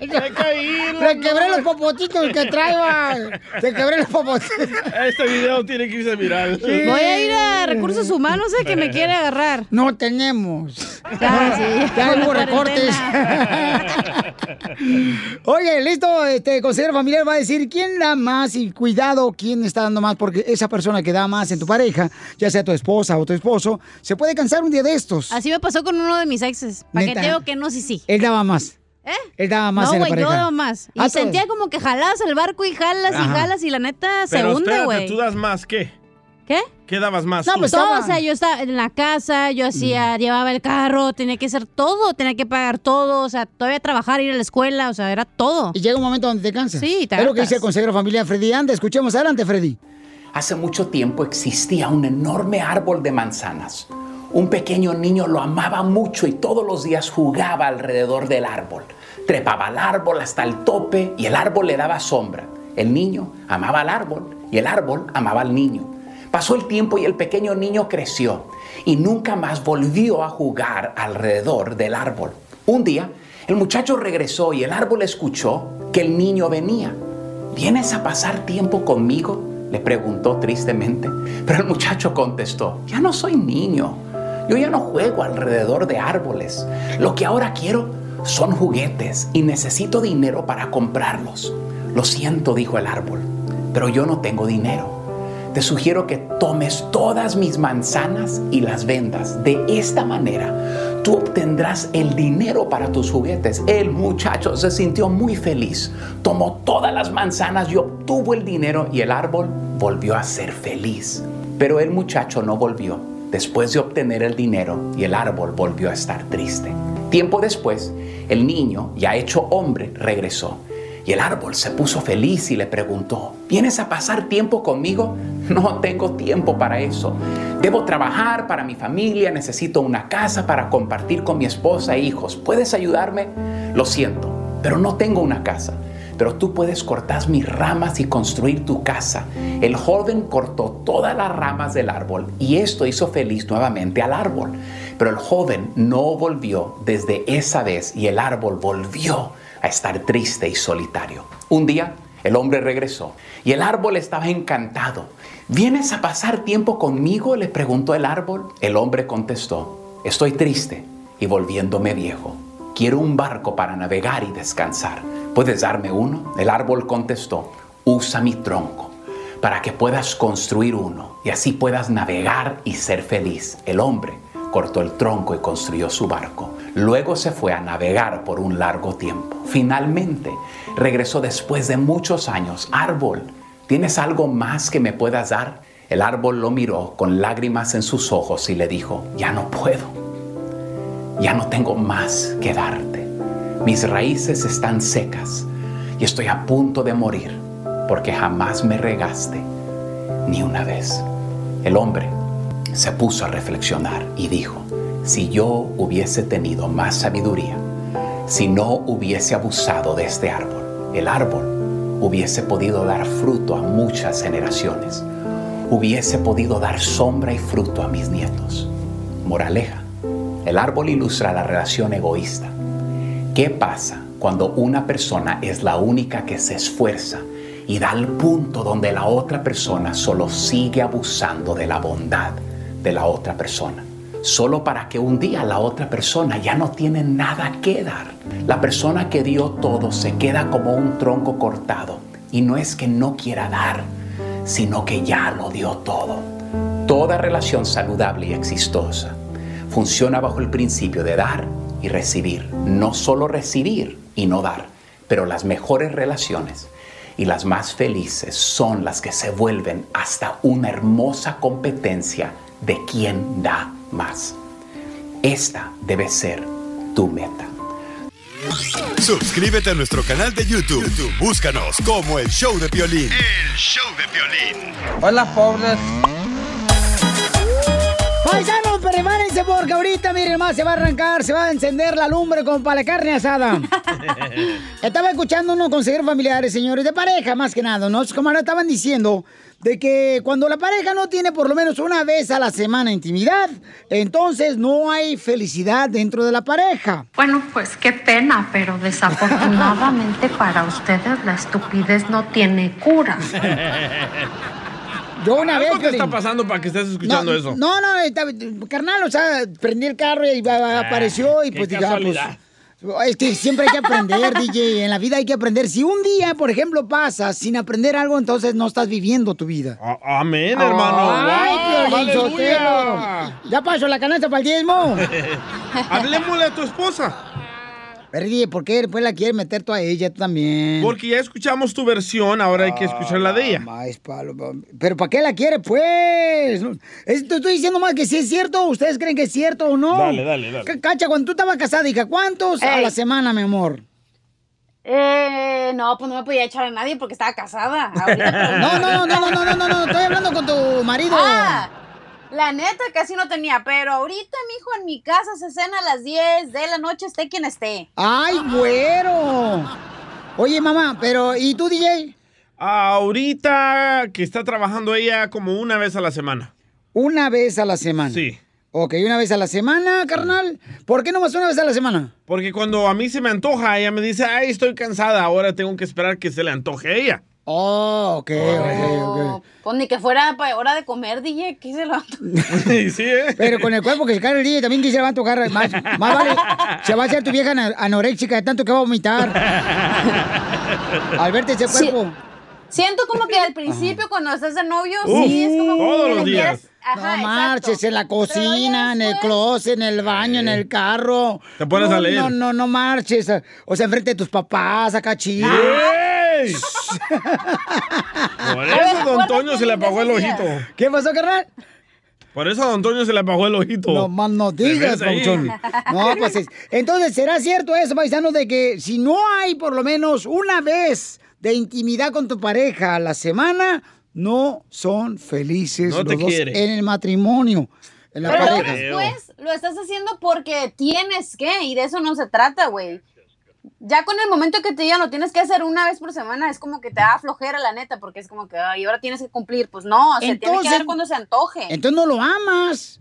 Me caí. Le quebré los popotitos que traía. Le quebré los popotitos. Este video tiene que irse viral. Voy a ir a recursos humanos, eh, que me quiere agarrar. No tenemos. Ya, sí. Ya hubo recortes. Oye, listo, este consejero familiar va a decir quién da más y cuidado quién está dando más, porque esa persona que da más en tu pareja, ya sea tu esposa o tu esposo, se puede cansar un día de estos. Así me pasó con uno de mis exes. ¿Para qué ¿Neta? te digo que no, sí, sí? Él daba más. ¿Eh? Él daba más no, en la güey, pareja. yo daba más. Y Ah, sentía como que jalas el barco y jalas y jalas y la neta se hunde, güey. ¿tú das más qué? ¿Qué? ¿Qué dabas más No, tú? pues todo, o sea, yo estaba en la casa, yo hacía, llevaba el carro, tenía que hacer todo, tenía que pagar todo, o sea, todavía trabajar, ir a la escuela, o sea, era todo. Y llega un momento donde te cansas. Sí, te Es lo que dice el consejero familiar Freddy Anda. Escuchemos adelante, Freddy. Hace mucho tiempo existía un enorme árbol de manzanas. Un pequeño niño lo amaba mucho y todos los días jugaba alrededor del árbol. Trepaba al árbol hasta el tope y el árbol le daba sombra. El niño amaba al árbol y el árbol amaba al niño. Pasó el tiempo y el pequeño niño creció y nunca más volvió a jugar alrededor del árbol. Un día, el muchacho regresó y el árbol escuchó que el niño venía. ¿Vienes a pasar tiempo conmigo? Le preguntó tristemente. Pero el muchacho contestó, ya no soy niño. Yo ya no juego alrededor de árboles. Lo que ahora quiero son juguetes y necesito dinero para comprarlos. Lo siento, dijo el árbol, pero yo no tengo dinero. Te sugiero que tomes todas mis manzanas y las vendas. De esta manera, tú obtendrás el dinero para tus juguetes. El muchacho se sintió muy feliz. Tomó todas las manzanas y obtuvo el dinero y el árbol volvió a ser feliz. Pero el muchacho no volvió después de obtener el dinero y el árbol volvió a estar triste. Tiempo después, el niño, ya hecho hombre, regresó. El árbol se puso feliz y le preguntó, ¿vienes a pasar tiempo conmigo? No tengo tiempo para eso. Debo trabajar para mi familia, necesito una casa para compartir con mi esposa e hijos. ¿Puedes ayudarme? Lo siento, pero no tengo una casa. Pero tú puedes cortar mis ramas y construir tu casa. El joven cortó todas las ramas del árbol y esto hizo feliz nuevamente al árbol. Pero el joven no volvió desde esa vez y el árbol volvió a estar triste y solitario. Un día el hombre regresó y el árbol estaba encantado. ¿Vienes a pasar tiempo conmigo? le preguntó el árbol. El hombre contestó, estoy triste y volviéndome viejo. Quiero un barco para navegar y descansar. ¿Puedes darme uno? El árbol contestó, usa mi tronco para que puedas construir uno y así puedas navegar y ser feliz. El hombre cortó el tronco y construyó su barco. Luego se fue a navegar por un largo tiempo. Finalmente regresó después de muchos años. Árbol, ¿tienes algo más que me puedas dar? El árbol lo miró con lágrimas en sus ojos y le dijo, ya no puedo. Ya no tengo más que darte. Mis raíces están secas y estoy a punto de morir porque jamás me regaste ni una vez. El hombre se puso a reflexionar y dijo, si yo hubiese tenido más sabiduría, si no hubiese abusado de este árbol, el árbol hubiese podido dar fruto a muchas generaciones, hubiese podido dar sombra y fruto a mis nietos. Moraleja, el árbol ilustra la relación egoísta. ¿Qué pasa cuando una persona es la única que se esfuerza y da al punto donde la otra persona solo sigue abusando de la bondad de la otra persona? Solo para que un día la otra persona ya no tiene nada que dar. La persona que dio todo se queda como un tronco cortado. Y no es que no quiera dar, sino que ya lo dio todo. Toda relación saludable y exitosa funciona bajo el principio de dar y recibir. No solo recibir y no dar, pero las mejores relaciones y las más felices son las que se vuelven hasta una hermosa competencia de quién da más. Esta debe ser tu meta. Suscríbete a nuestro canal de YouTube. YouTube, Búscanos como el Show de Violín. El Show de Violín. Hola, pobres. Paisanos, prepárense porque ahorita, miren más, se va a arrancar, se va a encender la lumbre como para la carne asada. <laughs> Estaba escuchando unos consejeros familiares, señores, de pareja más que nada, ¿no? Como ahora estaban diciendo de que cuando la pareja no tiene por lo menos una vez a la semana intimidad, entonces no hay felicidad dentro de la pareja. Bueno, pues qué pena, pero desafortunadamente <laughs> para ustedes la estupidez no tiene cura. <laughs> Yo una ¿Algo vez... te está pasando para que estés escuchando no, eso? No, no, carnal, o sea, prendí el carro y va- apareció y Ah, qué pues dije, ah, pues. Es que siempre hay que aprender, <laughs> DJ. En la vida hay que aprender. Si un día, por ejemplo, pasas sin aprender algo, entonces no estás viviendo tu vida. Amén, hermano. ¡Ay, aleluya. Sotelo! Ya pasó la canasta para el diezmo. <laughs> Hablemosle a tu esposa. Pero, DJ, ¿por qué después la quieres meter tú a ella tú también? Porque ya escuchamos tu versión, ahora hay que escuchar la de ella. Más palo, pa- ¿Pero para qué la quiere, pues? No, es- te estoy diciendo más que si es cierto. ¿Ustedes creen que es cierto o no? Dale, dale, dale. Cacha, cuando tú estabas casada, hija, ¿cuántos a la semana, mi amor? Eh, no, pues no me podía echar a nadie porque estaba casada. Ahorita, <laughs> pues, No, no, no, no, no, no, no, no, estoy hablando con tu marido. Ah, la neta casi no tenía, pero ahorita, mijo, en mi casa se cena a las 10 de la noche, esté quien esté. ¡Ay, güero! Oye, mamá, pero ¿y tú, DJ? Ahorita que está trabajando ella como una vez a la semana. Una vez a la semana. Sí. Ok, una vez a la semana, carnal. ¿Por qué no más una vez a la semana? Porque cuando a mí se me antoja, ella me dice, ay, estoy cansada, ahora tengo que esperar que se le antoje a ella. Oh, ok, ok, ok. Pues ni que fuera hora de comer, DJ, ¿qué se lo sí, ¿eh? Pero con el cuerpo que se cae el DJ también que se va a tocar más, más vale. Se va a hacer tu vieja anoréxica de tanto que va a vomitar. Al verte ese Sí. cuerpo. Siento como que al principio, cuando estás de novio, Uf, sí, es como todos que los días. Ajá, no marches, en la cocina, en el closet, en el baño, en el carro. Te pones no, a leer. No, no, no marches. O sea, enfrente de tus papás, acá chido. ¡Ey! Por eso a Don Toño se le apagó el ojito. ¿Qué pasó, carnal? Por eso a Don Toño se le apagó el ojito. No más no digas. Pauchón. No, pues es- entonces, ¿será cierto eso, paisano, de que si no hay por lo menos una vez de intimidad con tu pareja a la semana, no son felices No los dos en el matrimonio, en la Pero pareja? después lo estás haciendo porque tienes que, y de eso no se trata, güey. Ya con el momento que te digan lo tienes que hacer una vez por semana, es como que te da flojera, la neta, porque es como que, ay, ahora tienes que cumplir. Pues no, se tiene que Entonces- dar cuando se antoje. Entonces no lo amas.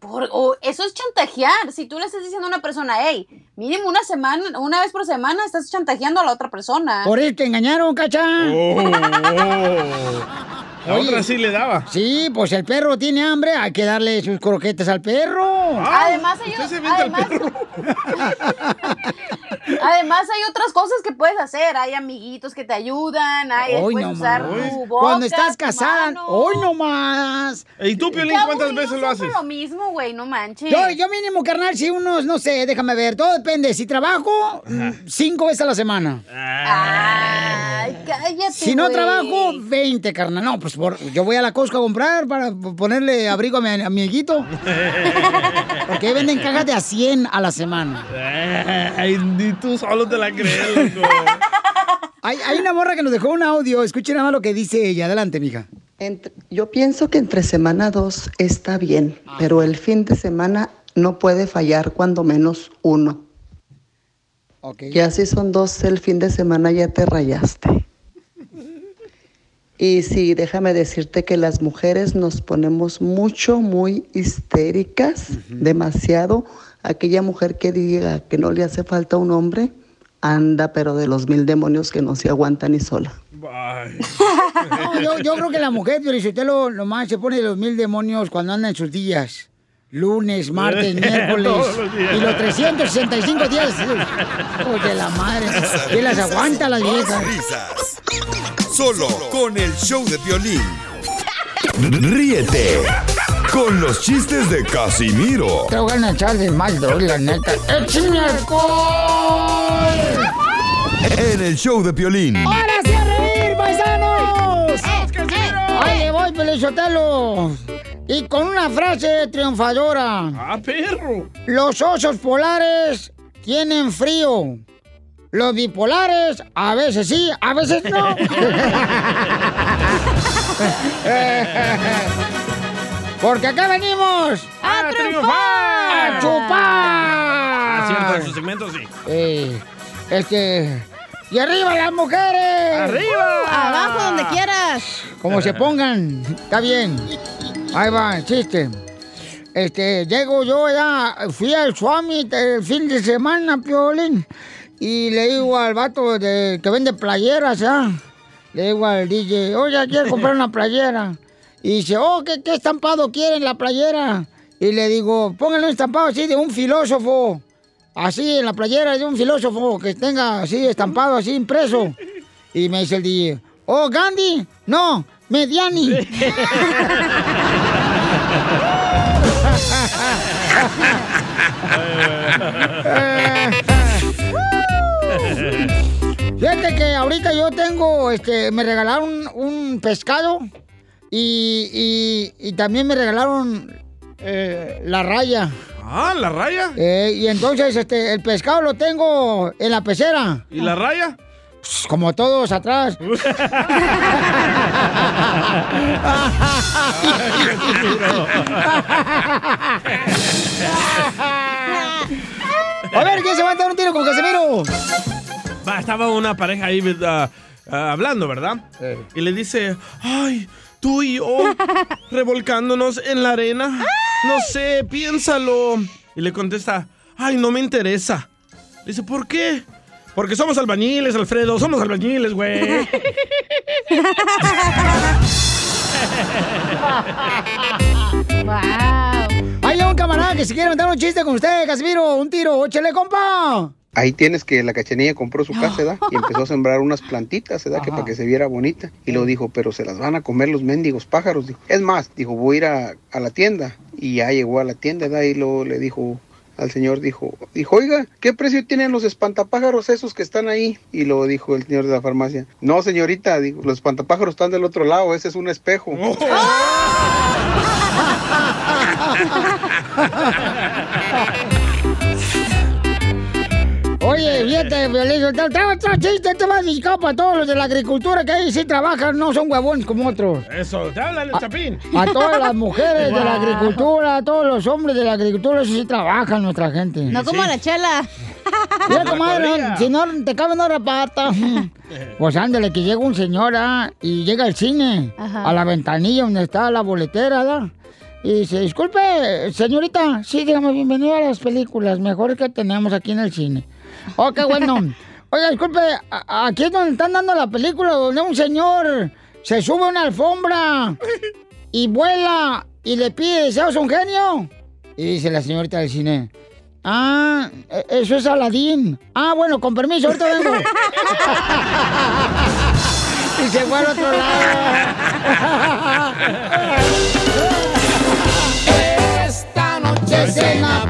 Por- o eso es chantajear. Si tú le estás diciendo a una persona, hey, mínimo una semana, una vez por semana, estás chantajeando a la otra persona. Por eso te engañaron, cacha. La otra sí le daba. Sí, pues el perro tiene hambre, hay que darle sus croquetas al perro. además, hay, además, <laughs> además hay otras cosas que puedes hacer. Hay amiguitos que te ayudan, hay Hoy puedes no usar más. tu boca, Cuando estás tu casada, mano. hoy no más. ¿Y tú, Piolín, cuántas aburrido, veces lo haces? lo mismo, güey, no manches. Yo, yo mínimo, carnal, si unos, no sé, déjame ver, todo depende. Si trabajo, mm, cinco veces a la semana. Ay, cállate, Si no güey. trabajo, 20, carnal. No, pues por- yo voy a la Costco a comprar para ponerle abrigo a mi, amiguito. <laughs> Porque ahí venden cajas de a 100 a la semana. Ay, tú solo te la crees, loco. <laughs> Hay, hay una morra que nos dejó un audio. Escuchen nada más lo que dice ella. Adelante, mija. Entre- yo pienso que entre semana dos está bien, pero el fin de semana no puede fallar cuando menos uno. Y así son dos, el fin de semana ya te rayaste. <laughs> Y sí, déjame decirte que las mujeres nos ponemos mucho, muy histéricas, demasiado. Aquella mujer que diga que no le hace falta un hombre, anda, pero de los mil demonios que no se aguanta ni sola. <laughs> No, yo, yo creo que la mujer, Felicitelo, nomás se pone los mil demonios cuando anda en sus días. Lunes, martes, <laughs> miércoles. Y los 365 días. De la madre. ¿Qué las aguanta las viejas? Risas. Solo con el show de violín. Ríete con los chistes de Casimiro Te voy a echar de mal, droga, la neta. ¡Échame alcohol! en el show de violín. ¡Ahora sí a reír, paisanos! ¡Ahí le voy, Pelizotelo! Y con una frase triunfadora. ¡Ah, perro! Los osos polares tienen frío. Los bipolares, a veces sí, a veces no. <laughs> <laughs> Porque acá venimos ¡A triunfar! ¡A chupar! Ah, cierto, en su segmento sí. Eh, este. ¡Y arriba las mujeres! ¡Arriba! Abajo, donde quieras. Como se <laughs> pongan, está bien. Ahí va, el chiste. Este, llego yo ya, fui al Swami el fin de semana, Piolín, y le digo al vato de, que vende playeras, ¿ya? Le digo al DJ, oye, quiero comprar una playera. Y dice, oh, ¿qué, qué estampado quieren la playera? Y le digo, póngale un estampado así de un filósofo. Así en la playera de un filósofo que tenga así estampado, así impreso. Y me dice el DJ, oh, Gandhi, no, Mediani. <laughs> Fíjate que ahorita yo tengo, este, me regalaron un pescado y, y- y también me regalaron eh, la raya. Ah, ¿la raya? Eh, y entonces este, el pescado lo tengo en la pecera. ¿Y la raya? Pues, como todos atrás. <laughs> A ver, ¿quién se va a dar un tiro con Casemiro? Va, estaba una pareja ahí ah, ah, hablando, ¿verdad? Y le dice, ay, tú y yo <laughs> revolcándonos en la arena. No sé, piénsalo. Y le contesta, ay, no me interesa. Le dice, ¿por qué? Porque somos albañiles, Alfredo, somos albañiles, güey. <laughs> Hay un camarada que se quiere mandar un chiste con usted, Casimiro. Un tiro, échale, compa. Ahí tienes que la cachanilla compró su casa, ¿verdad? <laughs> Y empezó a sembrar unas plantitas, ¿verdad? Que para que se viera bonita. Y lo dijo, pero se las van a comer los mendigos pájaros. Dijo. Es más, dijo, voy a ir a, a la tienda. Y ya llegó a la tienda, ¿verdad? Y luego le dijo al señor, dijo, dijo, oiga, ¿qué precio tienen los espantapájaros esos que están ahí? Y lo dijo el señor de la farmacia. No, señorita, dijo, los espantapájaros están del otro lado, ese es un espejo. <laughs> <laughs> Oye, fíjate, Violín, otro chiste, este va dedicado para todos los de la agricultura que ahí sí trabajan, no son huevones como otros. Eso, te habla el chapín. A todas las mujeres de la <laughs> agricultura, a todos los hombres de la agricultura, eso sí trabajan nuestra gente. No <laughs> como la chela. Mira, comadre, no, si no te cabe no repata. <laughs> Pues ándale, que llega un señor ah, y llega al cine, Ajá. a la ventanilla donde está la boletera, ¿da? Y dice, disculpe, señorita, sí, dígame, bienvenido a las películas mejores que tenemos aquí en el cine. Oh, qué bueno. Oiga, disculpe, aquí es donde están dando la película, donde un señor se sube a una alfombra y vuela y le pide deseos a un genio. Y dice la señorita del cine, ah, e- eso es Aladín. Ah, bueno, con permiso, ahorita vengo. <laughs> y se fue al otro lado. <laughs> Esta noche cena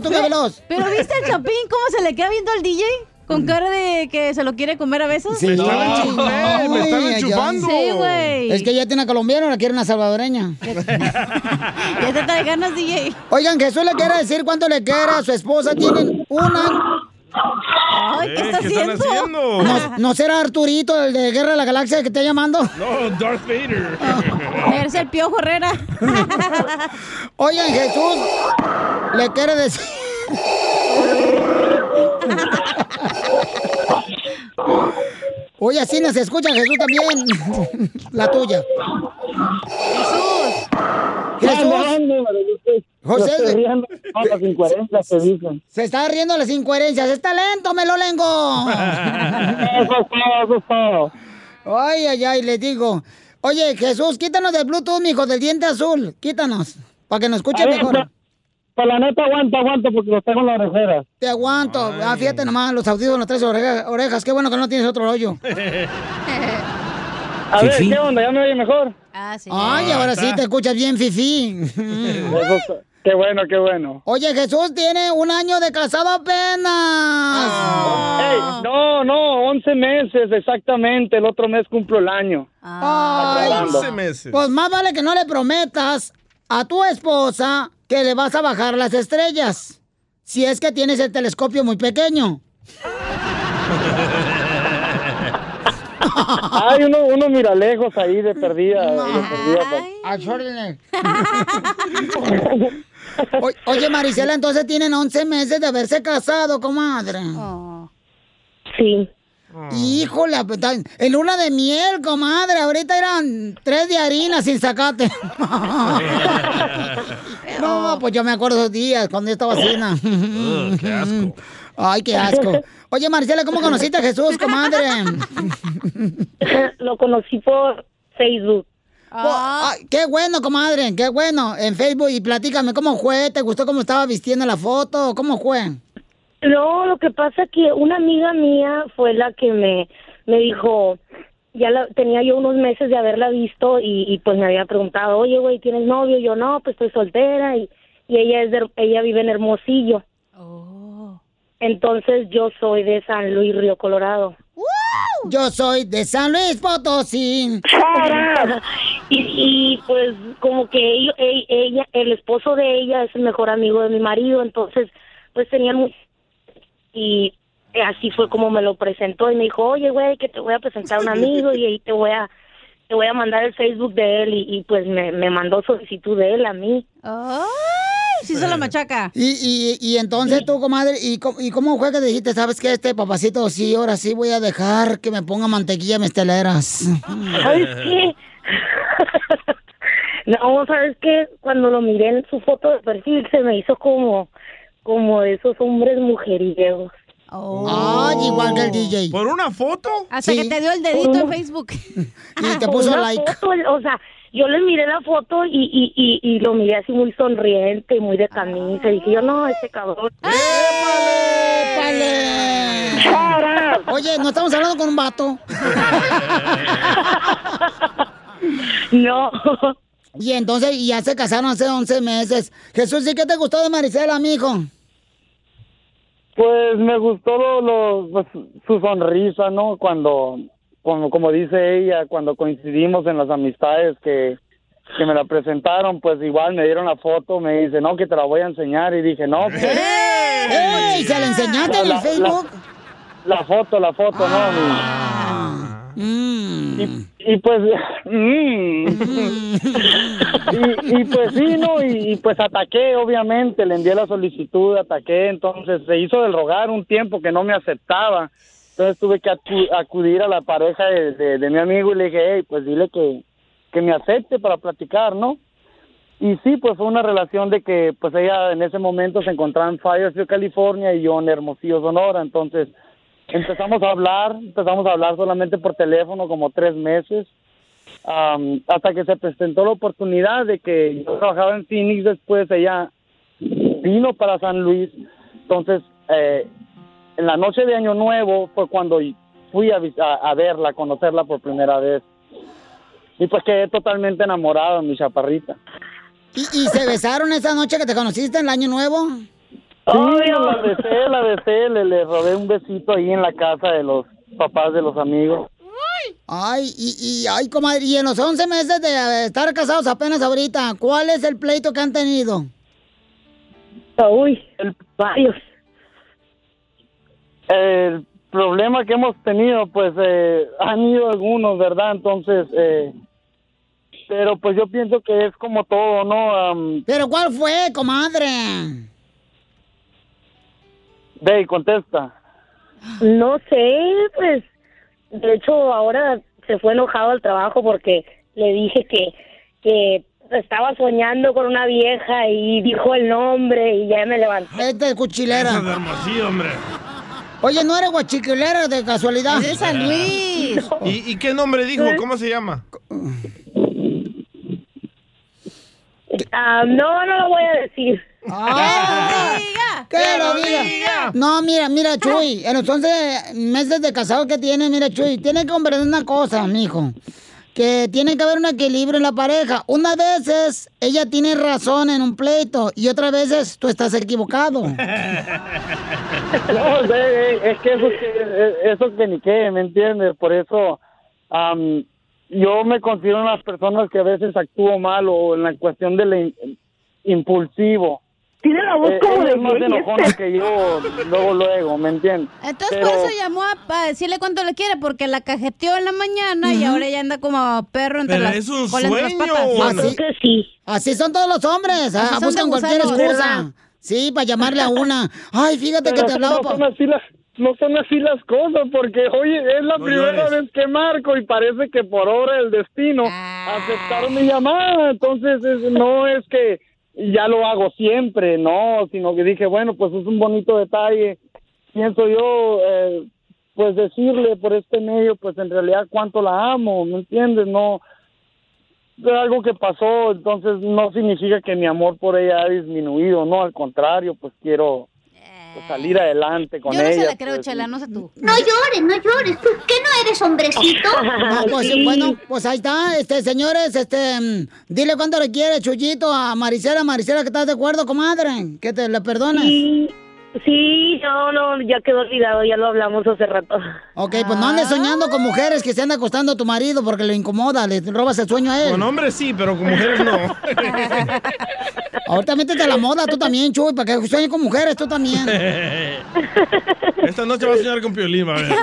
tortuga veloz. Pero ¿viste al Chapín cómo se le queda viendo al DJ? Con cara de que se lo quiere comer a besos. Sí. Me estaba enchufando, me ay. enchufando. Sí, güey. Es que ya tiene una colombiana, la quiere una salvadoreña. <laughs> Ya te trae ganas, DJ. Oigan, Jesús le quiere decir cuánto le quiere a su esposa. Tienen una. Ay, ¿qué está ¿qué están haciendo? ¿No, ¿No será Arturito, el de Guerra de la Galaxia, que está llamando? No, Darth Vader. Eres el piojo Herrera. Oigan, Jesús le quiere decir. Oye, así nos escucha Jesús también. La tuya. Jesús. José. Estoy riendo las incoherencias que dicen. Se está riendo las incoherencias. ¡Es talento, melolengo! Eso es <laughs> todo, eso es todo. Ay, ay, ay, le digo. Oye, Jesús, quítanos del Bluetooth, mijo, del diente azul. Quítanos. Para que nos escuche A ver, mejor. pues, Pues la neta aguanta, aguanta porque los tengo en las orejeras. Te aguanto. Ah, fíjate nomás, los audífonos, las tres orejas, orejas. Qué bueno que no tienes otro hoyo. <laughs> A ver. ¿qué onda? ¿Ya me oye mejor? Ah, sí. Ay, ahora sí te escuchas bien, Fifi. <laughs> Qué bueno, qué bueno. Oye, Jesús tiene un año de casado apenas. Ey, no, no, 11 meses exactamente. El otro mes cumplo el año. Ay, Aclarando. Pues más vale que no le prometas a tu esposa que le vas a bajar las estrellas. Si es que tienes el telescopio muy pequeño. Hay uno, uno mira lejos ahí de perdida. de perdida, pues. <laughs> <laughs> O- Oye, Marisela, entonces tienen 11 meses de haberse casado, comadre. Sí. Híjole, pues, en luna de miel, comadre. Ahorita eran tres de harina sin sacate. <laughs> no, pues yo me acuerdo esos días cuando yo estaba así. ¿no? qué asco. Ay, qué asco. Oye, Marcela, ¿cómo conociste a Jesús, comadre? <laughs> Lo conocí por Facebook. Oh, ay, qué bueno, comadre, qué bueno. En Facebook, y platícame, ¿cómo fue? ¿Te gustó cómo estaba vistiendo la foto? ¿Cómo fue? No, lo que pasa que una amiga mía fue la que me, me dijo, ya la, tenía yo unos meses de haberla visto y, y pues me había preguntado, oye, güey, ¿tienes novio? Yo no, pues estoy soltera y, y ella es de- ella vive en Hermosillo. Entonces yo soy de San Luis, Río Colorado. Yo soy de San Luis Potosí. y, y, pues como que ello- e- ella, el esposo de ella es el mejor amigo de mi marido, entonces pues tenían y así fue como me lo presentó y me dijo, oye güey, que te voy a presentar a un amigo y ahí te voy a te voy a mandar el Facebook de él y, y, pues me, me mandó solicitud de él a mí. ¡Ay! Sí se la machaca. Y, y, y entonces tú, comadre, ¿y, cómo- ¿y cómo fue que dijiste, sabes qué, este papacito, sí, ahora sí voy a dejar que me ponga mantequilla mesteleras? ¿Sabes <laughs> qué? no, ¿sabes qué? Cuando lo miré en su foto de perfil se me hizo como, como de esos hombres mujeriegos. Ay, igual que el DJ. ¿Por una foto? Hasta que te dio el dedito en Facebook. <laughs> Y te puso like. foto, o sea, yo le miré la foto y, y, y, y lo miré así muy sonriente y muy de camisa. Y dije yo, no, ese cabrón. Oye, no estamos hablando con un vato. <laughs> No. Y entonces, y ya se casaron hace 11 meses. Jesús, ¿y qué te gustó de Marisela, mijo? Pues me gustó lo, lo- pues, su sonrisa, ¿no? Cuando, como, como dice ella, cuando coincidimos en las amistades que, que me la presentaron, pues igual me dieron la foto, me dice, no, que te la voy a enseñar. Y dije, no. pues, ¡Ey! ¿Se la enseñaste en el La- la- Facebook? La foto, la foto, Ah. ¿no? Mm. Y, y pues, mm. y, y pues sí, ¿no? Y, y pues ataqué, obviamente, le envié la solicitud, ataqué, entonces se hizo del rogar un tiempo que no me aceptaba. Entonces tuve que acu- acudir a la pareja de, mi amigo y le dije, hey, pues dile que, que me acepte para platicar, ¿no? Y sí, pues fue una relación de que pues ella en ese momento se encontraba en Fayersfield, California y yo en Hermosillo, Sonora. Entonces empezamos a hablar, empezamos a hablar solamente por teléfono como tres meses, am, hasta que se presentó la oportunidad de que yo trabajaba en Phoenix, después ella vino para San Luis, entonces eh, en la noche de Año Nuevo fue cuando fui a, a, a verla, a conocerla por primera vez. Y pues quedé totalmente enamorado, mi chaparrita. ¿Y, y se besaron esa noche que te conociste en el Año Nuevo? Sí, la besé, la besé, le, le robé un besito ahí en la casa de los papás de los amigos. Ay, y, y, ay, comadre, y en los 11 meses de eh, estar casados apenas ahorita, ¿cuál es el pleito que han tenido? Uy, varios. El problema que hemos tenido, pues, eh, han ido algunos, ¿verdad? Entonces, eh, pero pues yo pienso que es como todo, ¿no? ¿Pero cuál fue, comadre? Dey, contesta. No sé, pues, de hecho ahora se fue enojado al trabajo porque le dije que, que estaba soñando con una vieja y dijo el nombre y ya me levanté. Este es cuchilera. Hermosillo, hombre. Oye, ¿no eres guachiquilera de casualidad? Es de San Luis. <laughs> ¿Y, y qué nombre dijo? ¿Cómo se llama? Ah, no, no lo voy a decir. ¡Que lo diga! No, mira, mira, Chuy, en los 11 meses de casado que tiene, mira, Chuy, tiene que comprender una cosa, mijo. Que tiene que haber un equilibrio en la pareja. Unas veces ella tiene razón en un pleito y otras veces tú estás equivocado. <laughs> No, de- es que eso, que eso que ni qué, ¿me entiendes? Por eso am, yo me considero una persona que a veces actúo mal o en la cuestión del impulsivo. Tiene la voz como de más enojona que yo, luego, luego, ¿me entiendes? Entonces Pero- por eso llamó a, a decirle cuánto le quiere, porque la cajeteó en la mañana y ahora ya anda como perro entre Pero las es un entre las sueño, patas. Así- que sí. Así son todos los hombres, ah, buscan cualquier excusa. Sí, para llamarle a una. Ay, fíjate que te hablaba. no pa- son así las no son así las cosas porque oye es la No primera vez que marco y parece que por obra del destino aceptaron mi llamada entonces es- no es que ya lo hago siempre no sino que dije bueno pues es un bonito detalle. Pienso yo eh, pues decirle por este medio pues en realidad cuánto la amo me entiendes no algo que pasó entonces no significa que mi amor por ella ha disminuido no al contrario pues quiero pues, salir adelante con Yo no ella se la creo, pues, Chela, no sé tú. No llores, no llores. ¿Tú qué no eres hombrecito? No, <laughs> pues bueno, pues ahí está, este, señores, este, mm, dile cuánto le quiere Chuyito a Marisela, Marisela, que estás de acuerdo, comadre, que te le perdone. Sí, Sí, no, no, ya quedó olvidado, ya lo hablamos hace rato. Ok, pues no andes soñando con mujeres que se anda acostando a tu marido porque le incomoda, le robas el sueño a él. Con hombres sí, pero con mujeres no. <laughs> Ahorita métete a la moda tú también, Chuy, para que sueñes con mujeres tú también. <laughs> Esta noche va a soñar con Piolín, va a ver. <laughs>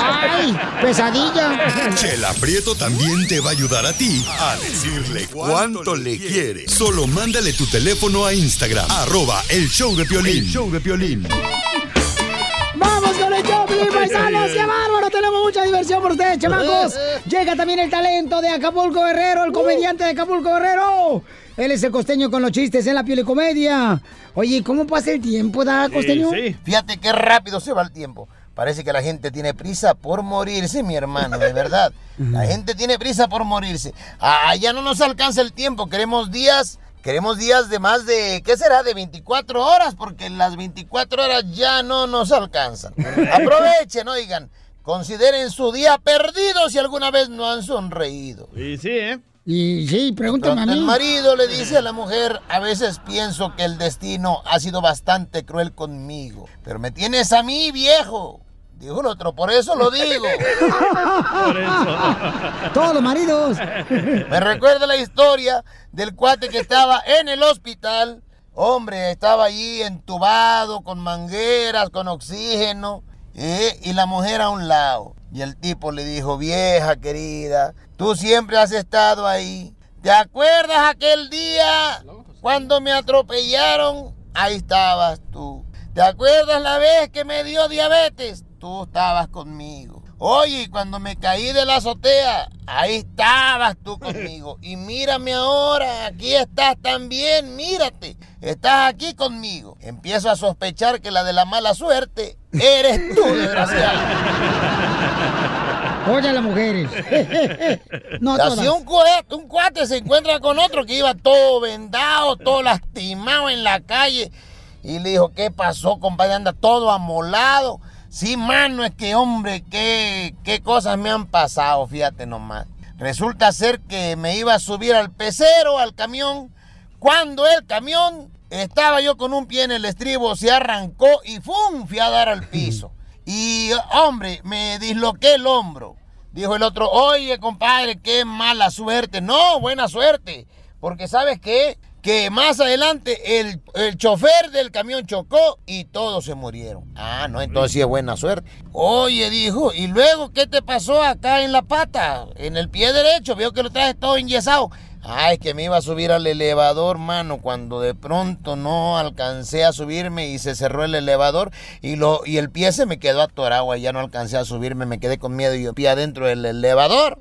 ¡Ay! ¡Pesadilla! Chela Prieto también te va a ayudar a ti a decirle cuánto le quiere. Solo mándale tu teléfono a Instagram, arroba el show de Piolín. El show de Piolín. ¡Vamos con el Choplin, paisanos! ¡Qué bárbaro! Tenemos mucha diversión por ustedes, chamacos. <laughs> Llega también el talento de Acapulco Guerrero, el comediante de Acapulco Guerrero. Él es el costeño con los chistes en la piel y comedia. Oye, ¿cómo pasa el tiempo, da, costeño? Fíjate qué rápido se va el tiempo. Parece que la gente tiene prisa por morirse, mi hermano, de verdad. <laughs> La gente tiene prisa por morirse. Ah, ya no nos alcanza el tiempo. Queremos días, queremos días de más de, ¿qué será? De 24 horas, porque las 24 horas ya no nos alcanzan. Aprovechen, oigan. Consideren su día perdido si alguna vez no han sonreído. Y sí, ¿eh? Y sí, pregúntame a mí. El marido le dice a la mujer, a veces pienso que el destino ha sido bastante cruel conmigo, pero me tienes a mí, viejo. Dijo el otro, por eso lo digo. Por eso. Todos los maridos. Me recuerda la historia del cuate que estaba en el hospital. Hombre, estaba allí entubado, con mangueras, con oxígeno, ¿eh? y la mujer a un lado. Y el tipo le dijo, vieja querida, tú siempre has estado ahí. ¿Te acuerdas aquel día cuando me atropellaron? Ahí estabas tú. ¿Te acuerdas la vez que me dio diabetes? Tú estabas conmigo. Oye, cuando me caí de la azotea, ahí estabas tú conmigo. Y mírame ahora, aquí estás también, mírate. Estás aquí conmigo. Empiezo a sospechar que la de la mala suerte eres tú, desgraciado. Oye, las mujeres. <laughs> no todas. un, cuate, un cuate se encuentra con otro que iba todo vendado, todo lastimado en la calle. Y le dijo, ¿qué pasó, compadre? Anda todo amolado. Sí, mano, es que, hombre, qué, qué cosas me han pasado, fíjate nomás. Resulta ser que me iba a subir al pecero, al camión. Cuando el camión estaba yo con un pie en el estribo, se arrancó y ¡fum! Fui a dar al piso. <clears throat> Y, hombre, me disloqué el hombro. Dijo el otro, oye, compadre, qué mala suerte. No, buena suerte. Porque ¿sabes qué? Que más adelante el, el chofer del camión chocó y todos se murieron. Ah, no, entonces sí es buena suerte. Oye, dijo, ¿y luego qué te pasó acá en la pata? En el pie derecho, veo que lo traes todo enyesado. Ay, que me iba a subir al elevador, mano, cuando de pronto no alcancé a subirme y se cerró el elevador y, lo, y el pie se me quedó atorado y ya no alcancé a subirme, me quedé con miedo y yo pie adentro del elevador.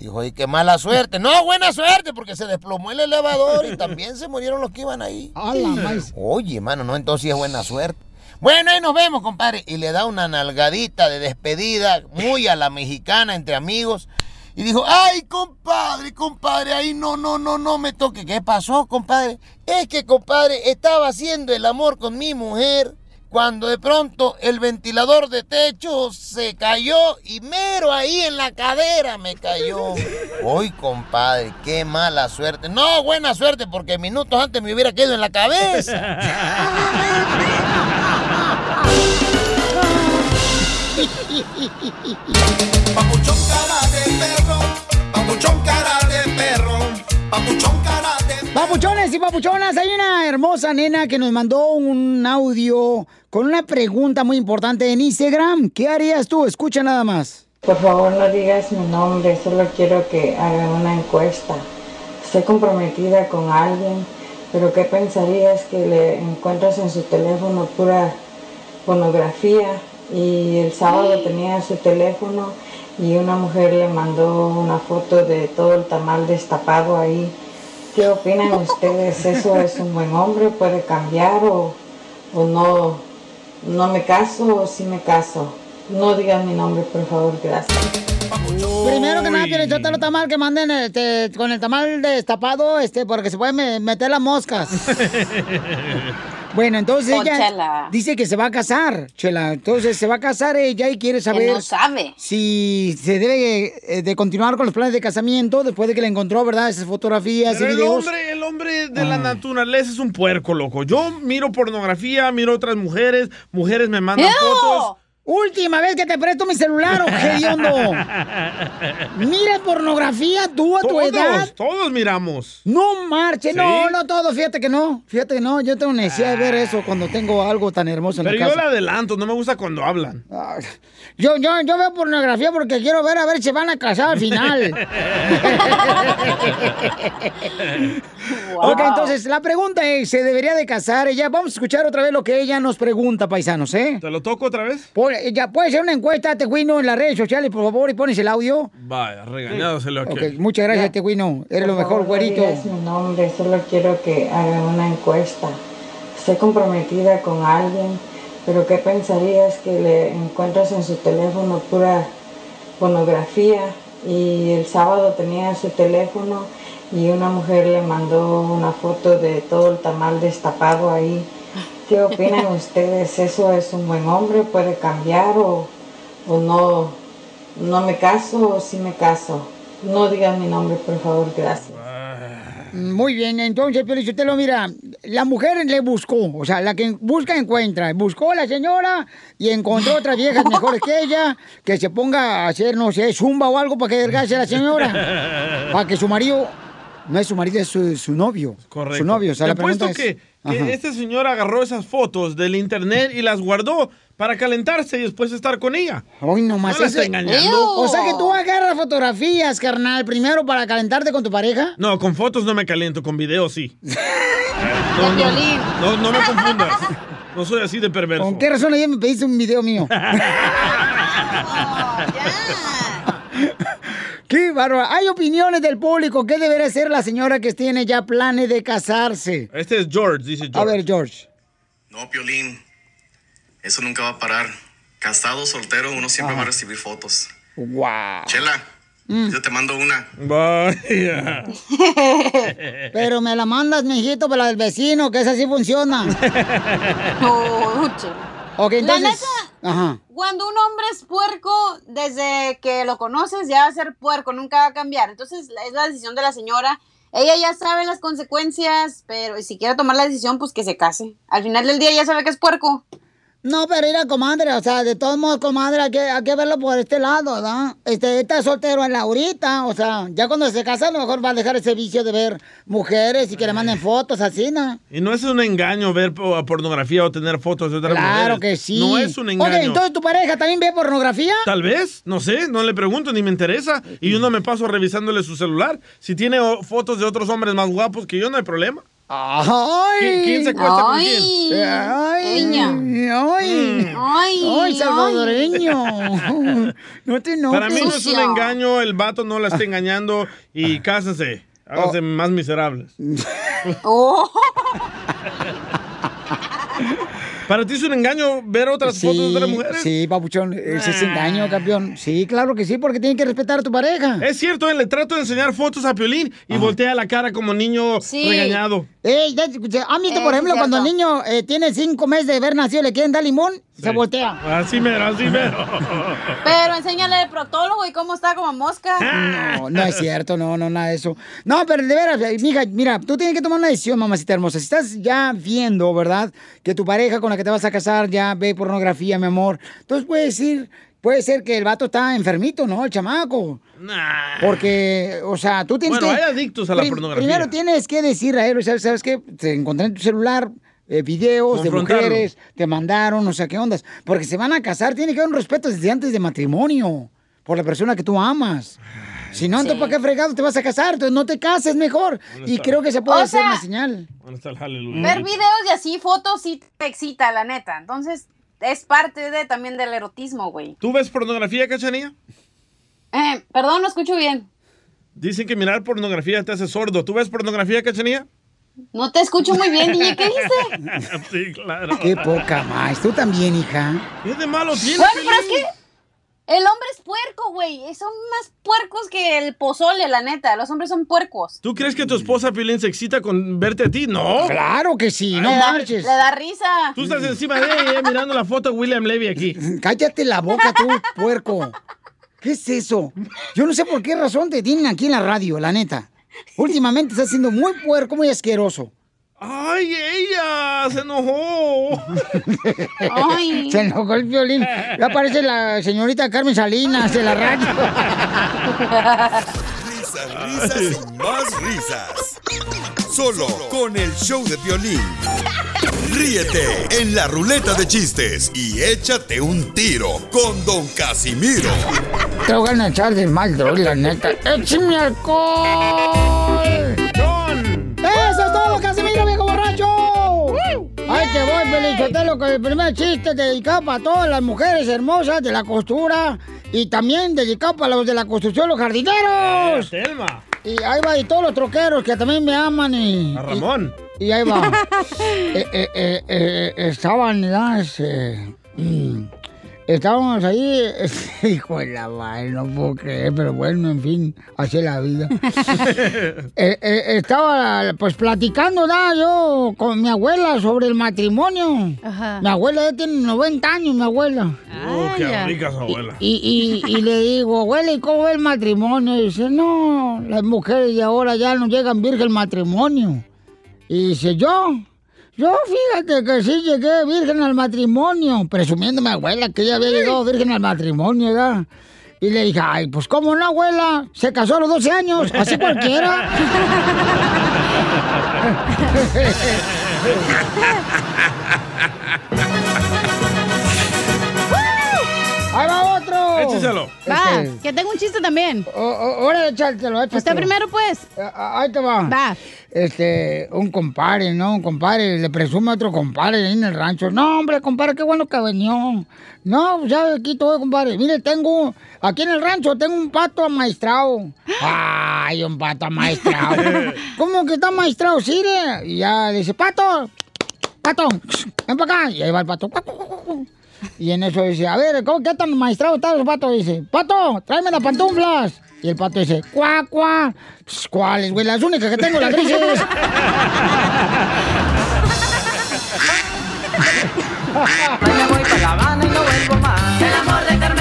Dijo, y qué mala suerte. No, buena suerte, porque se desplomó el elevador y también se murieron los que iban ahí. <laughs> Oye, mano, no, entonces sí es buena suerte. Bueno, ahí nos vemos, compadre. Y le da una nalgadita de despedida, muy a la mexicana, entre amigos. Y dijo, ay, compadre, compadre, ahí no, no, no, no me toque. ¿Qué pasó, compadre? Es que, compadre, estaba haciendo el amor con mi mujer cuando de pronto el ventilador de techo se cayó y mero ahí en la cadera me cayó. <laughs> Uy, compadre, qué mala suerte. No, buena suerte, porque minutos antes me hubiera quedado en la cabeza. Papuchón cara de perro, papuchón cara Papuchones y papuchonas, hay una hermosa nena que nos mandó un audio con una pregunta muy importante en Instagram. ¿Qué harías tú? Escucha nada más. Por favor no digas mi nombre, solo quiero que hagan una encuesta. Estoy comprometida con alguien, pero ¿qué pensarías que le encuentras en su teléfono pura pornografía? Y el sábado tenía su teléfono y una mujer le mandó una foto de todo el tamal destapado ahí. ¿Qué opinan ustedes? ¿Eso es un buen hombre? ¿Puede cambiar o, o no? ¿No me caso o sí me caso? No digan mi nombre, por favor, gracias. Primero que nada, Piolichotelo tamal que manden este, con el tamal destapado, este, porque se pueden me- meter las moscas. <laughs> Bueno, entonces ella Chela. dice que se va a casar, Chela. Entonces se va a casar ella y quiere saber no sabe. si se debe eh, de continuar con los planes de casamiento después de que le encontró, ¿verdad? Esas fotografías Pero y el videos. hombre, el hombre de la Ah. naturaleza es un puerco, loco. Yo miro pornografía, miro otras mujeres, mujeres me mandan fotos. Última vez que te presto mi celular, <laughs> hediondo. Mira pornografía tú a tu Todos, edad. todos miramos. No marche, ¿Sí? no, no todo, fíjate que no, fíjate que no, yo tengo necesidad de ver eso cuando tengo algo tan hermoso en Pero la yo casa. le adelanto, no me gusta cuando hablan. Yo, yo, yo veo pornografía porque quiero ver a ver si van a casar al final. <laughs> <laughs> Ok, entonces la pregunta es, ¿se debería de casar ella? Vamos a escuchar otra vez lo que ella nos pregunta, paisanos, ¿eh? ¿Te lo toco otra vez? ya puede ser una encuesta, Teguino, en las redes sociales, por favor, y pones el audio. Vaya, regañado se lo Ok, muchas gracias, Teguino. Eres lo mejor, favor, no güerito. mi nombre, solo quiero que hagan una encuesta. Estoy comprometida con alguien, pero ¿qué pensarías que le encuentras en su teléfono pura pornografía? Y el sábado tenía su teléfono y una mujer le mandó una foto de todo el tamal destapado ahí. ¿Qué opinan <laughs> ustedes? ¿Eso es un buen hombre? ¿Puede cambiar o, o no? ¿No me caso o sí me caso? No digan mi nombre, por favor, gracias. Muy bien, entonces, pero usted lo mira, la mujer le buscó, o sea, la que busca encuentra. Buscó a la señora y encontró otras viejas mejores que ella, que se ponga a hacer, no sé, zumba o algo para que adelgace a la señora. <laughs> Para que su marido, no es su marido, es su, su novio. Correcto. Su novio, o sea, Te la pregunta es... que, que este señor agarró esas fotos del internet y las guardó para calentarse y después estar con ella. Hoy nomás ¿No está engañando? O sea que tú agarras fotografías, carnal, primero para calentarte con tu pareja. No, con fotos no me caliento, con videos sí. <laughs> No, no, no, no me confundas. No soy así de perverso. ¿Con qué razón ayer me pediste un video mío? <laughs> <laughs> ¡Qué bárbaro! Hay opiniones del público. ¿Qué debería hacer la señora que tiene ya planes de casarse? Este es George, dice George. A ver, George. No, Piolín, eso nunca va a parar. Casado, soltero, uno siempre va a recibir fotos. ¡Wow! Chela, yo te mando una. Vaya. <laughs> Pero me la mandas, mijito, para la del vecino, que esa sí funciona. <laughs> ok, La entonces... neta, Ajá. Cuando un hombre es puerco, desde que lo conoces ya va a ser puerco, nunca va a cambiar. Entonces la- es la decisión de la señora. Ella ya sabe las consecuencias, pero si quiere tomar la decisión, pues que se case. Al final del día ya sabe que es puerco. No, pero ir a comadre, o sea, de todos modos, comadre, hay que, hay que verlo por este lado, ¿verdad? Este, está soltero en la ahorita, o sea, ya cuando se casa a lo mejor va a dejar ese vicio de ver mujeres y que le manden fotos así, ¿no? Y no es un engaño ver po- pornografía o tener fotos de otras Claro mujeres. que sí. No es un engaño. Ok, entonces tu pareja también ve pornografía. Tal vez, no sé, no le pregunto ni me interesa. Y yo no me paso revisándole su celular. Si tiene fotos de otros hombres más guapos que yo, no hay problema. ¡Ay! ¿Qui- ¿Quién se acuesta con quién? ¡Ay! ¡Ay! Mm. ¡Ay, salvadoreño! No te enojes. Para mí no es un engaño, el vato no la está engañando y cásense. Háganse Oh. más miserables. <laughs> ¿Para ti es un engaño ver otras fotos de otras mujeres? Sí, papuchón, ese es engaño, campeón. Sí, claro que sí, porque tienen que respetar a tu pareja. Es cierto, eh, le trato de enseñar fotos a Piolín y voltea la cara como niño regañado. Ey, ya, ya, ¿Han visto, Eh, por ejemplo, cuando el niño eh, tiene cinco meses de haber nacido, le quieren dar limón, se voltea. Así mero, así mero. <laughs> Pero enséñale al proctólogo y cómo está como mosca. <laughs> No, no es cierto, no, no, nada de eso. No, pero de veras, eh, mija, mira, tú tienes que tomar una decisión, mamacita hermosa. Si estás ya viendo, ¿verdad? Que tu pareja con la que te vas a casar ya ve pornografía, mi amor. Entonces puede decir, puede ser que el vato está enfermito, ¿no? El chamaco. Porque, o sea, tú tienes Bueno, que... hay adictos a la pornografía. Primero tienes que decir a él, ¿sabes, ¿sabes qué? Te encontré en tu celular eh, videos de mujeres, te mandaron, o sea, ¿qué ondas? Porque se van a casar, tiene que haber un respeto desde antes de matrimonio por la persona que tú amas. Si no, entonces, ¿para qué fregado te vas a casar? Entonces, no te cases mejor. Y está? creo que se puede O hacer sea, una señal. ¿Dónde está el hallelujah? Ver videos y así fotos sí te excita, la neta. Entonces, es parte de también del erotismo, güey. ¿Tú ves pornografía, cachanilla? Eh, perdón, no escucho bien. Dicen que mirar pornografía te hace sordo. ¿Tú ves pornografía, cachanilla? No te escucho muy bien, DJ. ¿Qué dijiste? <laughs> sí, claro. Qué poca más. Tú también, hija. ¿Qué de malo tiene? Bueno, pero es que El hombre es puerco, güey. Son más puercos que el pozole, la neta. Los hombres son puercos. ¿Tú crees que tu esposa Piolín se excita con verte a ti? No. Claro que sí, no le da, marches. Le da risa. Tú estás encima de ella mirando la foto de William Levy aquí. <laughs> Cállate la boca tú, puerco. ¿Qué es eso? Yo no sé por qué razón te tienen aquí en la radio, la neta. Últimamente estás siendo muy puerco, muy asqueroso. ¡Ay, ella! ¡Se enojó! Ay. <laughs> Se enojó el violín. Ya aparece la señorita Carmen Salinas de la radio. <laughs> Risas, risas y más risas. Solo con el show de violín. Ríete en la ruleta de chistes y échate un tiro con Don Casimiro. Te voy a echar de mal, droga, la neta. ¡Échame alcohol! ¡Eso es todo, Casimiro, viejo borracho! ¡Ay, te voy, Felizotelo, con el primer chiste dedicado para todas las mujeres hermosas de la costura y también dedicado para los de la construcción, los jardineros. Telma. Y ahí va, y todos los troqueros que también me aman y... A Ramón. Y, y ahí va. <laughs> Eh, eh, eh, eh, estaban, ya, este, mm, Estábamos ahí, <laughs> hijo de la madre, no puedo creer, pero bueno, en fin, así es la vida. <laughs> Eh, eh, estaba pues platicando, ¿no? Yo con mi abuela sobre el matrimonio. Mi abuela ya tiene 90 años, mi abuela. Oh, qué rica su abuela. Y, y, y le digo, abuela, ¿y cómo va el matrimonio? Y dice, no, las mujeres de ahora ya no llegan virgen al matrimonio. Y dice, yo, yo fíjate que sí llegué virgen al matrimonio, presumiendo a mi abuela que ella había llegado virgen al matrimonio, ¿verdad? Y le dije, ay, pues cómo no, abuela, se casó a los 12 años, así cualquiera. <laughs> <laughs> Écheselo. Va, Este, que tengo un chiste también. Ahora échatelo, échatelo. Usted primero, pues. Ah, Ahí te va. Va. Este, un compadre, ¿no? Un compadre, le presume a otro compadre ahí en el rancho. No, hombre, compadre, qué bueno que venió. No, pues ya aquí todo, compadre. Mire, tengo, aquí en el rancho tengo un pato amaestrado. Ay, un pato amaestrado. <laughs> ¿Cómo que está amaestrado? Sí, le. Y ya dice, pato, pato, ven para acá. Y ahí va el pato. Y en eso dice, a ver, ¿cómo, ¿qué tan maestrado están los patos? Dice, pato, tráeme las pantuflas. Y el pato dice, cuá, cuá. Pues, ¿Cuáles, güey? Las únicas que tengo, las grises. <laughs> Hoy me voy para La Habana y no vuelvo más. El amor de Carmela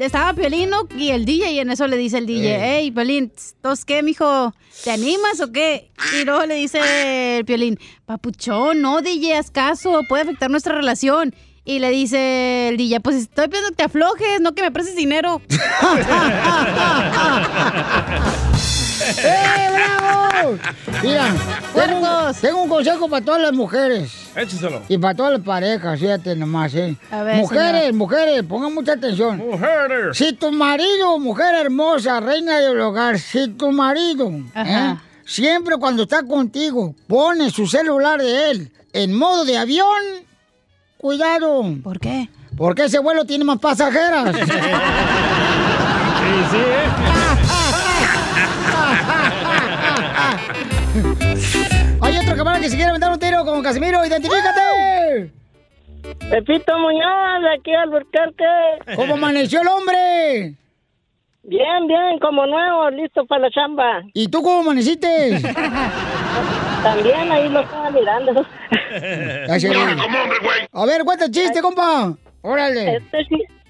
estaba Piolino y el DJ, y en eso le dice el DJ, hey, Piolín, ¿tos qué, mijo? ¿Te animas o qué? Y luego le dice el Piolín, papuchón, no, DJ, haz caso, puede afectar nuestra relación. Y le dice el DJ, pues estoy pidiendo que te aflojes, no que me prestes dinero. <laughs> <laughs> <laughs> ¡Eh, bravo! Mira, <laughs> tengo, un- tengo un consejo para todas las mujeres. Écheselo. Y para todas las parejas, fíjate nomás, ¿eh? A ver, mujeres, señor. mujeres, pongan mucha atención. Mujeres. Si tu marido, mujer hermosa, reina del hogar, si tu marido, Ajá. ¿eh? siempre cuando está contigo, pone su celular de él en modo de avión, cuidado. ¿Por qué? Porque ese vuelo tiene más pasajeras. <laughs> Hay otro que se quiere aventar un tiro con Casimiro, identifícate. Pepito Muñoz, de aquí al Burquerque. ¿Cómo amaneció el hombre? Bien, bien, como nuevo, listo para la chamba. ¿Y tú cómo amaneciste? <laughs> También ahí lo estaba mirando. <laughs> Gracias, güey. A ver, cuenta el chiste, compa. Órale. Este,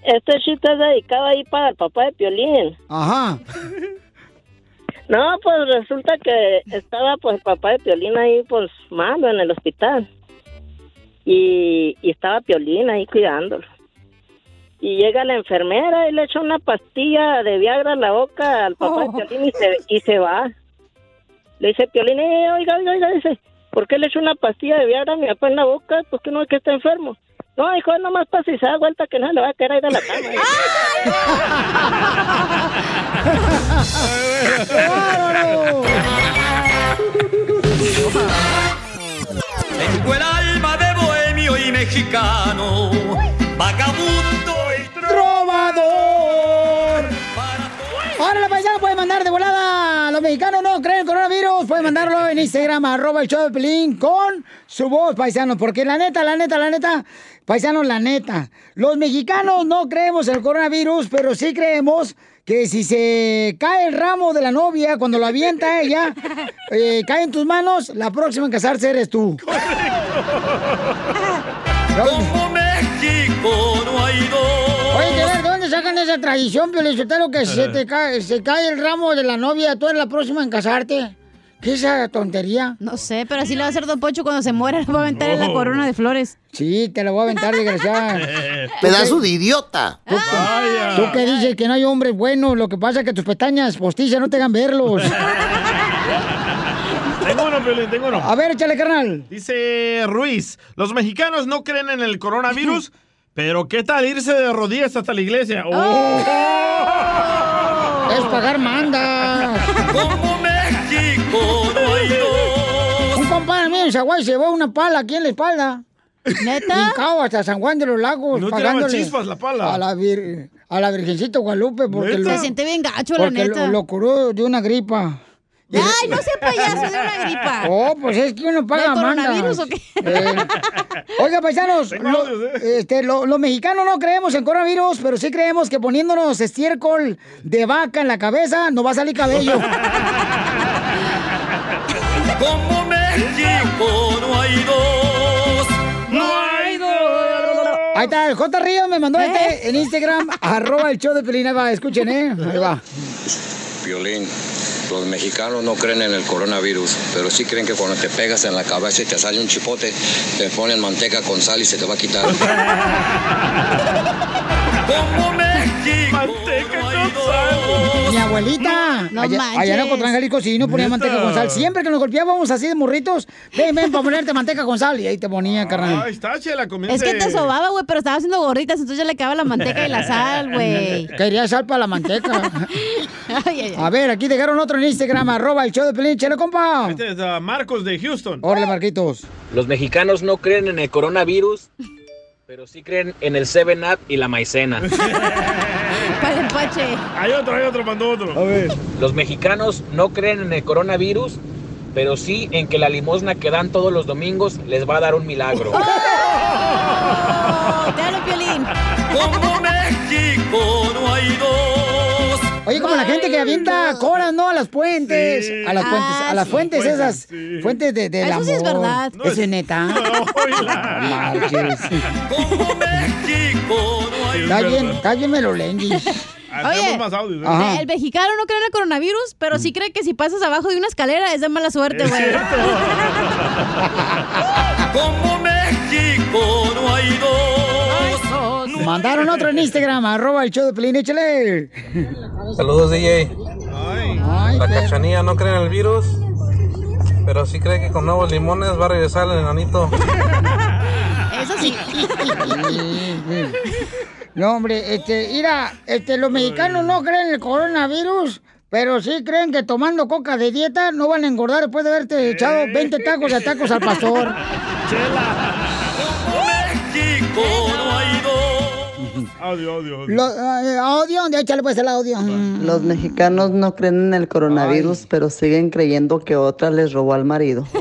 este chiste es dedicado ahí para el papá de Piolín. Ajá. No, pues resulta que estaba pues el papá de Piolín ahí pues malo en el hospital. Y, y estaba Piolín ahí cuidándolo. Y llega la enfermera y le echa una pastilla de Viagra en la boca al papá de Piolín y se, y se va. Le dice Piolín, eh, oiga, oiga, oiga, dice, ¿por qué le echa una pastilla de Viagra a mi papá en la boca? ¿Por qué no es que está enfermo? No, hijo, es nomás para si se da vuelta que no le va a querer ir a la cama. <laughs> Tengo el alma de bohemio y mexicano, vagabundo y ¡Trovador! Ahora la paisana puede mandar de volada. Los mexicanos no creen el coronavirus. Pueden mandar mandarlo en Instagram, <laughs> arroba el show de Pelín, con su voz, paisanos. Porque la neta, la neta, la neta, paisanos, la neta. Los mexicanos no creemos en el coronavirus, pero sí creemos que si se cae el ramo de la novia cuando lo avienta ella, <laughs> eh, cae en tus manos, la próxima en casarse eres tú. Como México no hay dos. Oye, de ver, ¿de dónde sacan esa tradición, Piolichotelo, que se te cae, se cae el ramo de la novia, tú eres la próxima en casarte? ¿Qué es esa tontería? No sé, pero así le va a hacer Don Pocho cuando se muera. <laughs> Le va a aventar en la corona de flores. Sí, te la voy a aventar, desgraciada. <laughs> Pedazo de idiota. ¿Tú, tú que dices que no hay hombres buenos, lo que pasa es que tus pestañas postizas no te hagan verlos. <laughs> Tengo uno, Piolín, tengo uno. A ver, échale, carnal. Dice Ruiz, los mexicanos no creen en el coronavirus, pero ¿qué tal irse de rodillas hasta la iglesia? ¡Oh! Es pagar mandas. Como México no hay dos. Un compadre mío en Zaguay se llevó una pala aquí en la espalda. ¿Neta? Hincao hasta San Juan de los Lagos. ¿No tiraba pagándole chispas la pala? A la, vir- a la Virgencita Guadalupe. Porque Se lo, siente bien gacho, la neta. lo, lo curó de una gripa. Ay, no sea payaso de una gripa. Oh, pues es que uno paga ¿Del coronavirus o qué? Eh, Oiga, paisanos, lo- ¿eh? este, lo- los mexicanos no creemos en coronavirus, pero sí creemos que poniéndonos estiércol de vaca en la cabeza nos va a salir cabello. <laughs> Como México no hay dos. No hay dos. Ahí está, el J. Ríos me mandó ¿Eh? este en Instagram, arroba el show de va, escuchen, ¿eh? Ahí va. Violín, los mexicanos no creen en el coronavirus, pero sí creen que cuando te pegas en la cabeza y te sale un chipote, te ponen manteca con sal y se te va a quitar. <laughs> Como México Manteca no con dos. Mi abuelita, No allá, manches. allá en Ocotlán, Jalisco, sí, no ponía ¿Neta? manteca con sal. Siempre que nos golpeábamos así de morritos, ven, ven, para ponerte manteca con sal. Y ahí te ponía, carnal. Ahí está, chela, comienza. Es que te sobaba, güey, pero estaba haciendo gorditas, entonces ya le quedaba la manteca y la sal, güey. <laughs> Quería sal para la manteca. <laughs> Ay, ay, ay. A ver, aquí dejaron otro en Instagram, arroba el show de Pelín. Chale, compa. Este es uh, Marcos de Houston. Órale, Marquitos. Los mexicanos no creen en el coronavirus, pero sí creen en el 7-Up y la maicena. <laughs> Para el empache. Hay otro, hay otro, mandó otro. A ver. Los mexicanos no creen en el coronavirus, pero sí en que la limosna que dan todos los domingos les va a dar un milagro. <laughs> Oh, te hablo, Piolín. Como México no hay dos. Oye, como la gente que avienta coras, ¿no? A las puentes. Sí. A las Ah, fuentes, a las sí. fuentes Fuentes, esas. sí. Fuentes de, del Eso amor. sí es verdad. No, Eso es- neta. <laughs> Como México no hay Está es bien, está bien melolengis. <laughs> Ah, Oye. Tenemos más audios. ¿eh? El mexicano no cree en el coronavirus, pero sí cree que si pasas abajo de una escalera es de mala suerte, güey. <laughs> Como México no hay dos. Mandaron otro en Instagram, arroba el show de Pelín, échale. Saludos, DJ. Ay. La cachanilla no cree en el virus, pero sí cree que con nuevos limones va a regresar el enanito. Eso sí. No, hombre, este, mira, este, los mexicanos no creen en el coronavirus, pero sí creen que tomando coca de dieta no van a engordar después de haberte echado 20 tacos de tacos al pastor. Como Audio, audio, audio. Lo, eh, audio, échale pues el audio. Los mexicanos no creen en el coronavirus, pero siguen creyendo que otra les robó al marido. <laughs>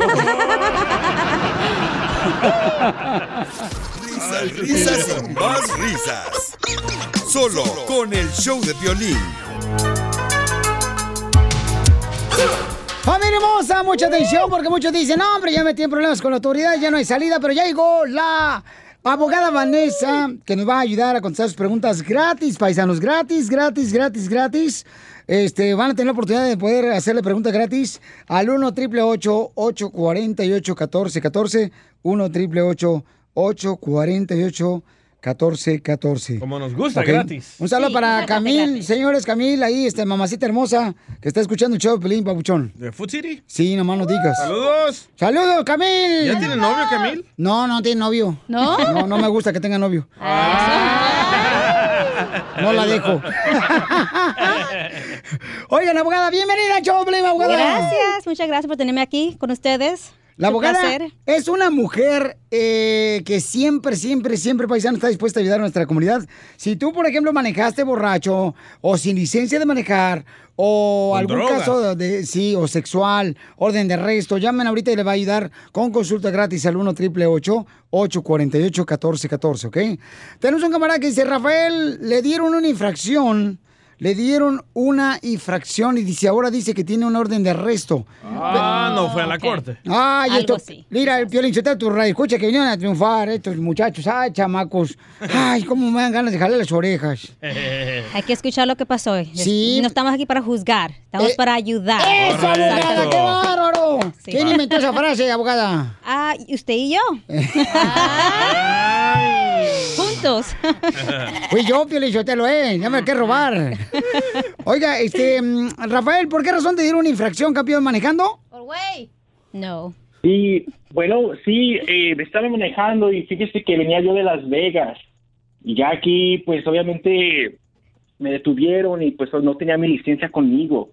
Risas, risas y más risas. Solo con el show de violín. Familia hermosa, mucha atención porque muchos dicen, no, hombre, ya me tienen problemas con la autoridad, ya no hay salida, pero ya llegó la abogada Vanessa que nos va a ayudar a contestar sus preguntas gratis, paisanos, gratis, gratis, gratis, gratis. Este, van a tener la oportunidad de poder hacerle preguntas gratis al 1 888 848 1414 1 888 848 1414 Como nos gusta, gratis. Un saludo Sí, para Camil, gratis. señores, Camil, ahí, este, mamacita hermosa, que está escuchando el show de Pelín, papuchón. ¿De Food City? Sí, nomás no digas. Saludos. ¡Saludos, Camil! ¿Ya tiene novio, Camil? No, no tiene novio. ¿No? No, no me gusta que tenga novio. No la dejo. <laughs> Oigan, abogada, bienvenida al show, de Pelín, abogada. Gracias, muchas gracias por tenerme aquí con ustedes. La abogada placer. es una mujer eh, que siempre, siempre, siempre, paisano, está dispuesta a ayudar a nuestra comunidad. Si tú, por ejemplo, manejaste borracho o sin licencia de manejar o Con algún drogas. caso de, sí, o sexual, orden de arresto, llamen ahorita y le va a ayudar con consulta gratis al 1 888 848 1414 ¿ok? Tenemos un camarada que dice, Rafael, le dieron una infracción. Le dieron una infracción y dice, ahora dice que tiene una orden de arresto. Ah, no fue a la corte. Ay, esto, mira, el Piolín, Sotelo, tu radio, escucha que vinieron a triunfar estos muchachos, ay, chamacos, ay, cómo me dan ganas de jalar las orejas. Hay que escuchar lo que pasó. Sí. No estamos aquí para juzgar, estamos Eh, para ayudar. ¡Eso, abogada, qué bárbaro! Sí. ¿Quién inventó esa frase, abogada? Ah, ¿y usted y yo. <laughs> Juntos. <laughs> Fui yo, Piolín, Sotelo, eh, ya me hay que robar. Oiga, este, mm, Rafael, ¿por qué razón te dieron una infracción, campeón, manejando? No. Sí, bueno, sí, eh, estaba manejando y fíjese que venía yo de Las Vegas. Y ya aquí, pues obviamente me detuvieron y pues no tenía mi licencia conmigo.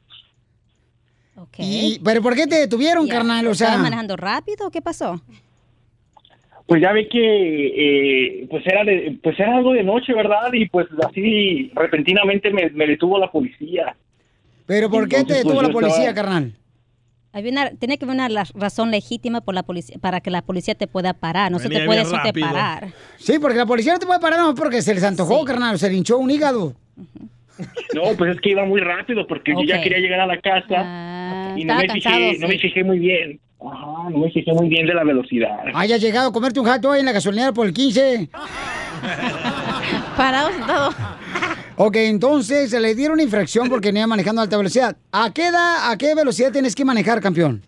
Y- ¿Pero por qué te detuvieron, carnal? O sea, ¿Estabas manejando rápido o qué pasó? Pues ya ve que eh, pues era de- pues era algo de noche, ¿verdad? Y pues así repentinamente me, me detuvo la policía. ¿pero por qué te detuvo pues, la policía, estaba- carnal? Hay una, tiene que haber una razón legítima por la policía, para que la policía te pueda parar. No se te puede eso te parar. Sí, porque la policía no te puede parar no porque se les antojó, carnal, se le hinchó un hígado. No, pues es que iba muy rápido porque yo ya quería llegar a la casa Ah, y no me, cansado, fijé, no me fijé muy bien. Ajá, no me fijé muy bien de la velocidad. Haya llegado a comerte un jato ahí en la gasolinera por el 15. <laughs> Parado sentado. Ok, entonces se le dieron infracción porque venía manejando a alta velocidad. ¿A qué edad, a qué velocidad tienes que manejar, campeón?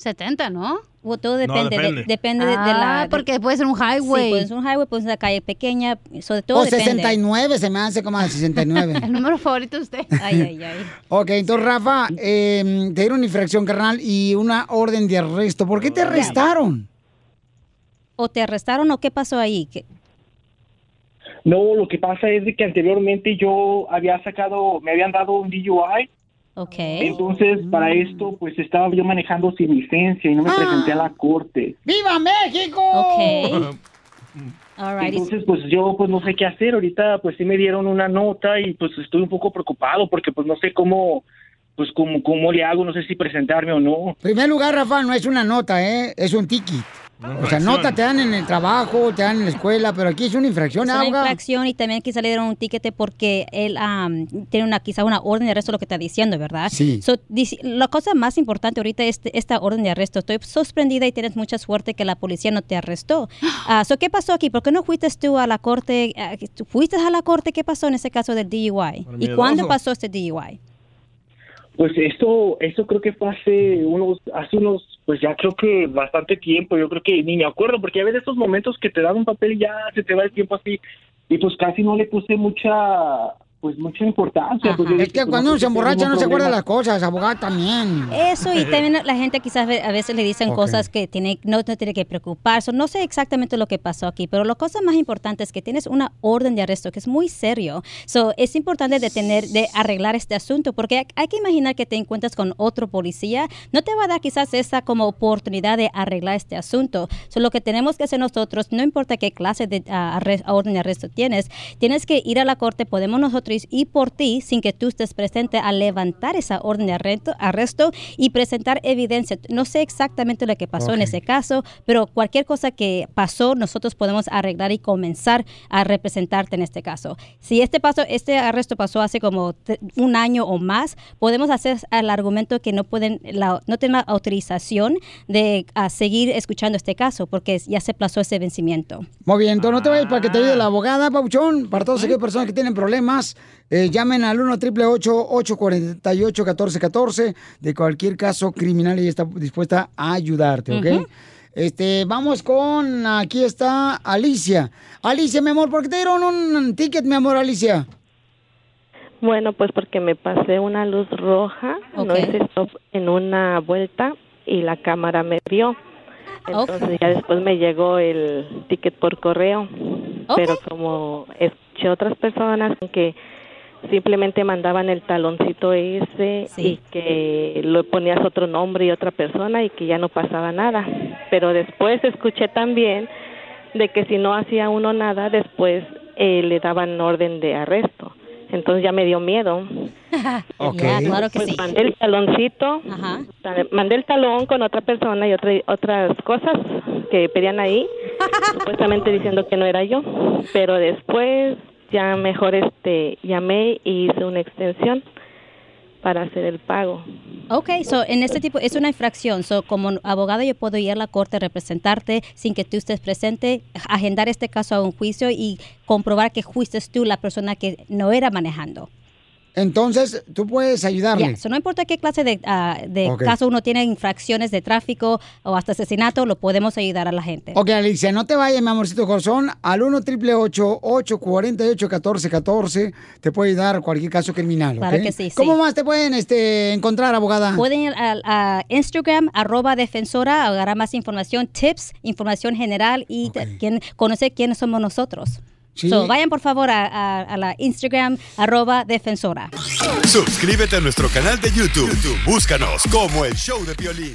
70, ¿no? O todo No, depende, de- depende. depende de, de Ah, la... porque puede ser un highway. Sí, puede ser un highway, puede ser una calle pequeña, sobre todo O depende. 69, se me hace como a 69. <laughs> El número favorito de usted. Ay, ay, ay. <laughs> Ok, entonces Rafa, eh, te dieron infracción, carnal, y una orden de arresto. ¿Por qué te arrestaron? ¿O te arrestaron o qué pasó ahí? ¿Qué- No, lo que pasa es de que anteriormente yo había sacado, me habían dado un DUI. Ok. Entonces, para esto, pues estaba yo manejando sin licencia y no me presenté a la corte. ¡Viva México! Ok. <laughs> Entonces, pues yo pues no sé qué hacer. Ahorita pues sí me dieron una nota y pues estoy un poco preocupado porque pues no sé cómo pues cómo, cómo le hago, no sé si presentarme o no. En primer lugar, Rafa, no es una nota, ¿eh? Es un ticket. O sea, nota te dan en el trabajo, te dan en la escuela, pero aquí es una infracción, Es una abogado. infracción y también quizá le dieron un ticket porque él am, tiene una quizá una orden de arresto, lo que está diciendo, ¿verdad? Sí. So, la cosa más importante ahorita es esta orden de arresto. Estoy sorprendida y tienes mucha suerte que la policía no te arrestó. <gasps> Ah, so, ¿Qué pasó aquí? ¿Por qué no fuiste tú a la corte? Ah, ¿tú ¿Fuiste a la corte? ¿Qué pasó en ese caso del DUI? ¿Y cuándo pasó este DUI? Pues esto, esto creo que fue hace unos, hace unos, pues ya creo que bastante tiempo, yo creo que ni me acuerdo, porque a veces estos momentos que te dan un papel y ya se te va el tiempo así, y pues casi no le puse mucha, pues mucha importancia. pues, Es que cuando no uno se emborracha no se acuerda las cosas, abogado también. Eso, y también la gente quizás a veces le dicen cosas que tiene, no, no tiene que preocuparse. No sé exactamente lo que pasó aquí, pero la cosa más importante es que tienes una orden de arresto que es muy serio. So, es importante de tener, de arreglar este asunto, porque hay, que imaginar que te encuentras con otro policía. No te va a dar quizás esa como oportunidad de arreglar este asunto. So, lo que tenemos que hacer nosotros, no importa qué clase de arre- orden de arresto tienes, tienes que ir a la corte, podemos nosotros ir por ti sin que tú estés presente a levantar esa orden de arresto, arresto y presentar evidencia. No sé exactamente lo que pasó en ese caso, pero cualquier cosa que pasó, nosotros podemos arreglar y comenzar a representarte en este caso. Si este paso, este arresto pasó hace como un año o más, podemos hacer el argumento que no pueden, la- no tienen la autorización de ah, seguir escuchando este caso porque ya se plazó ese vencimiento. Muy bien, entonces no te vayas para que te ayude la abogada, Pauchón. Para todas aquellas personas que tienen problemas, eh, llamen al 1 888 848 1414 de cualquier caso criminal y ella está dispuesta a ayudarte, ¿ok? Este, vamos con, aquí está Alicia. Alicia, mi amor, ¿por qué te dieron un ticket, mi amor, Alicia? Bueno, pues porque me pasé una luz roja, no Ok. hice stop en una vuelta y la cámara me vio. Entonces ya después me llegó el ticket por correo. Pero como escuché otras personas que simplemente mandaban el taloncito ese y que lo ponías otro nombre y otra persona y que ya no pasaba nada. pero después escuché también de que si no hacía uno nada, después eh, le daban orden de arresto. Entonces ya me dio miedo. <laughs> Ok. Ya, claro que Pues sí. mandé el taloncito, Ajá. mandé el talón con otra persona y otra, otras cosas que pedían ahí, <laughs> supuestamente diciendo que no era yo, pero después ya mejor este llamé y hice una extensión para hacer el pago. Ok, so en este tipo es una infracción. So como abogado yo puedo ir a la corte, representarte sin que tú estés presente, agendar este caso a un juicio y comprobar que fuiste tú la persona que no era manejando. Entonces, tú puedes ayudarle. Ya, so no importa qué clase de, ah, de Ok. caso uno tiene, infracciones de tráfico o hasta asesinato, lo podemos ayudar a la gente. Ok, Alicia, no te vayas, mi amorcito corazón. Al 1 888 848 1414 te puede ayudar cualquier caso criminal. Claro que sí, sí. ¿Cómo más te pueden este, encontrar, abogada? Pueden ir a, a Instagram, arroba defensora, agarrar más información, tips, información general y te- quién- conocer quiénes somos nosotros. Sí. So, vayan por favor a, a- a la Instagram, arroba defensora. Suscríbete a nuestro canal de YouTube. YouTube, Búscanos como el show de violín.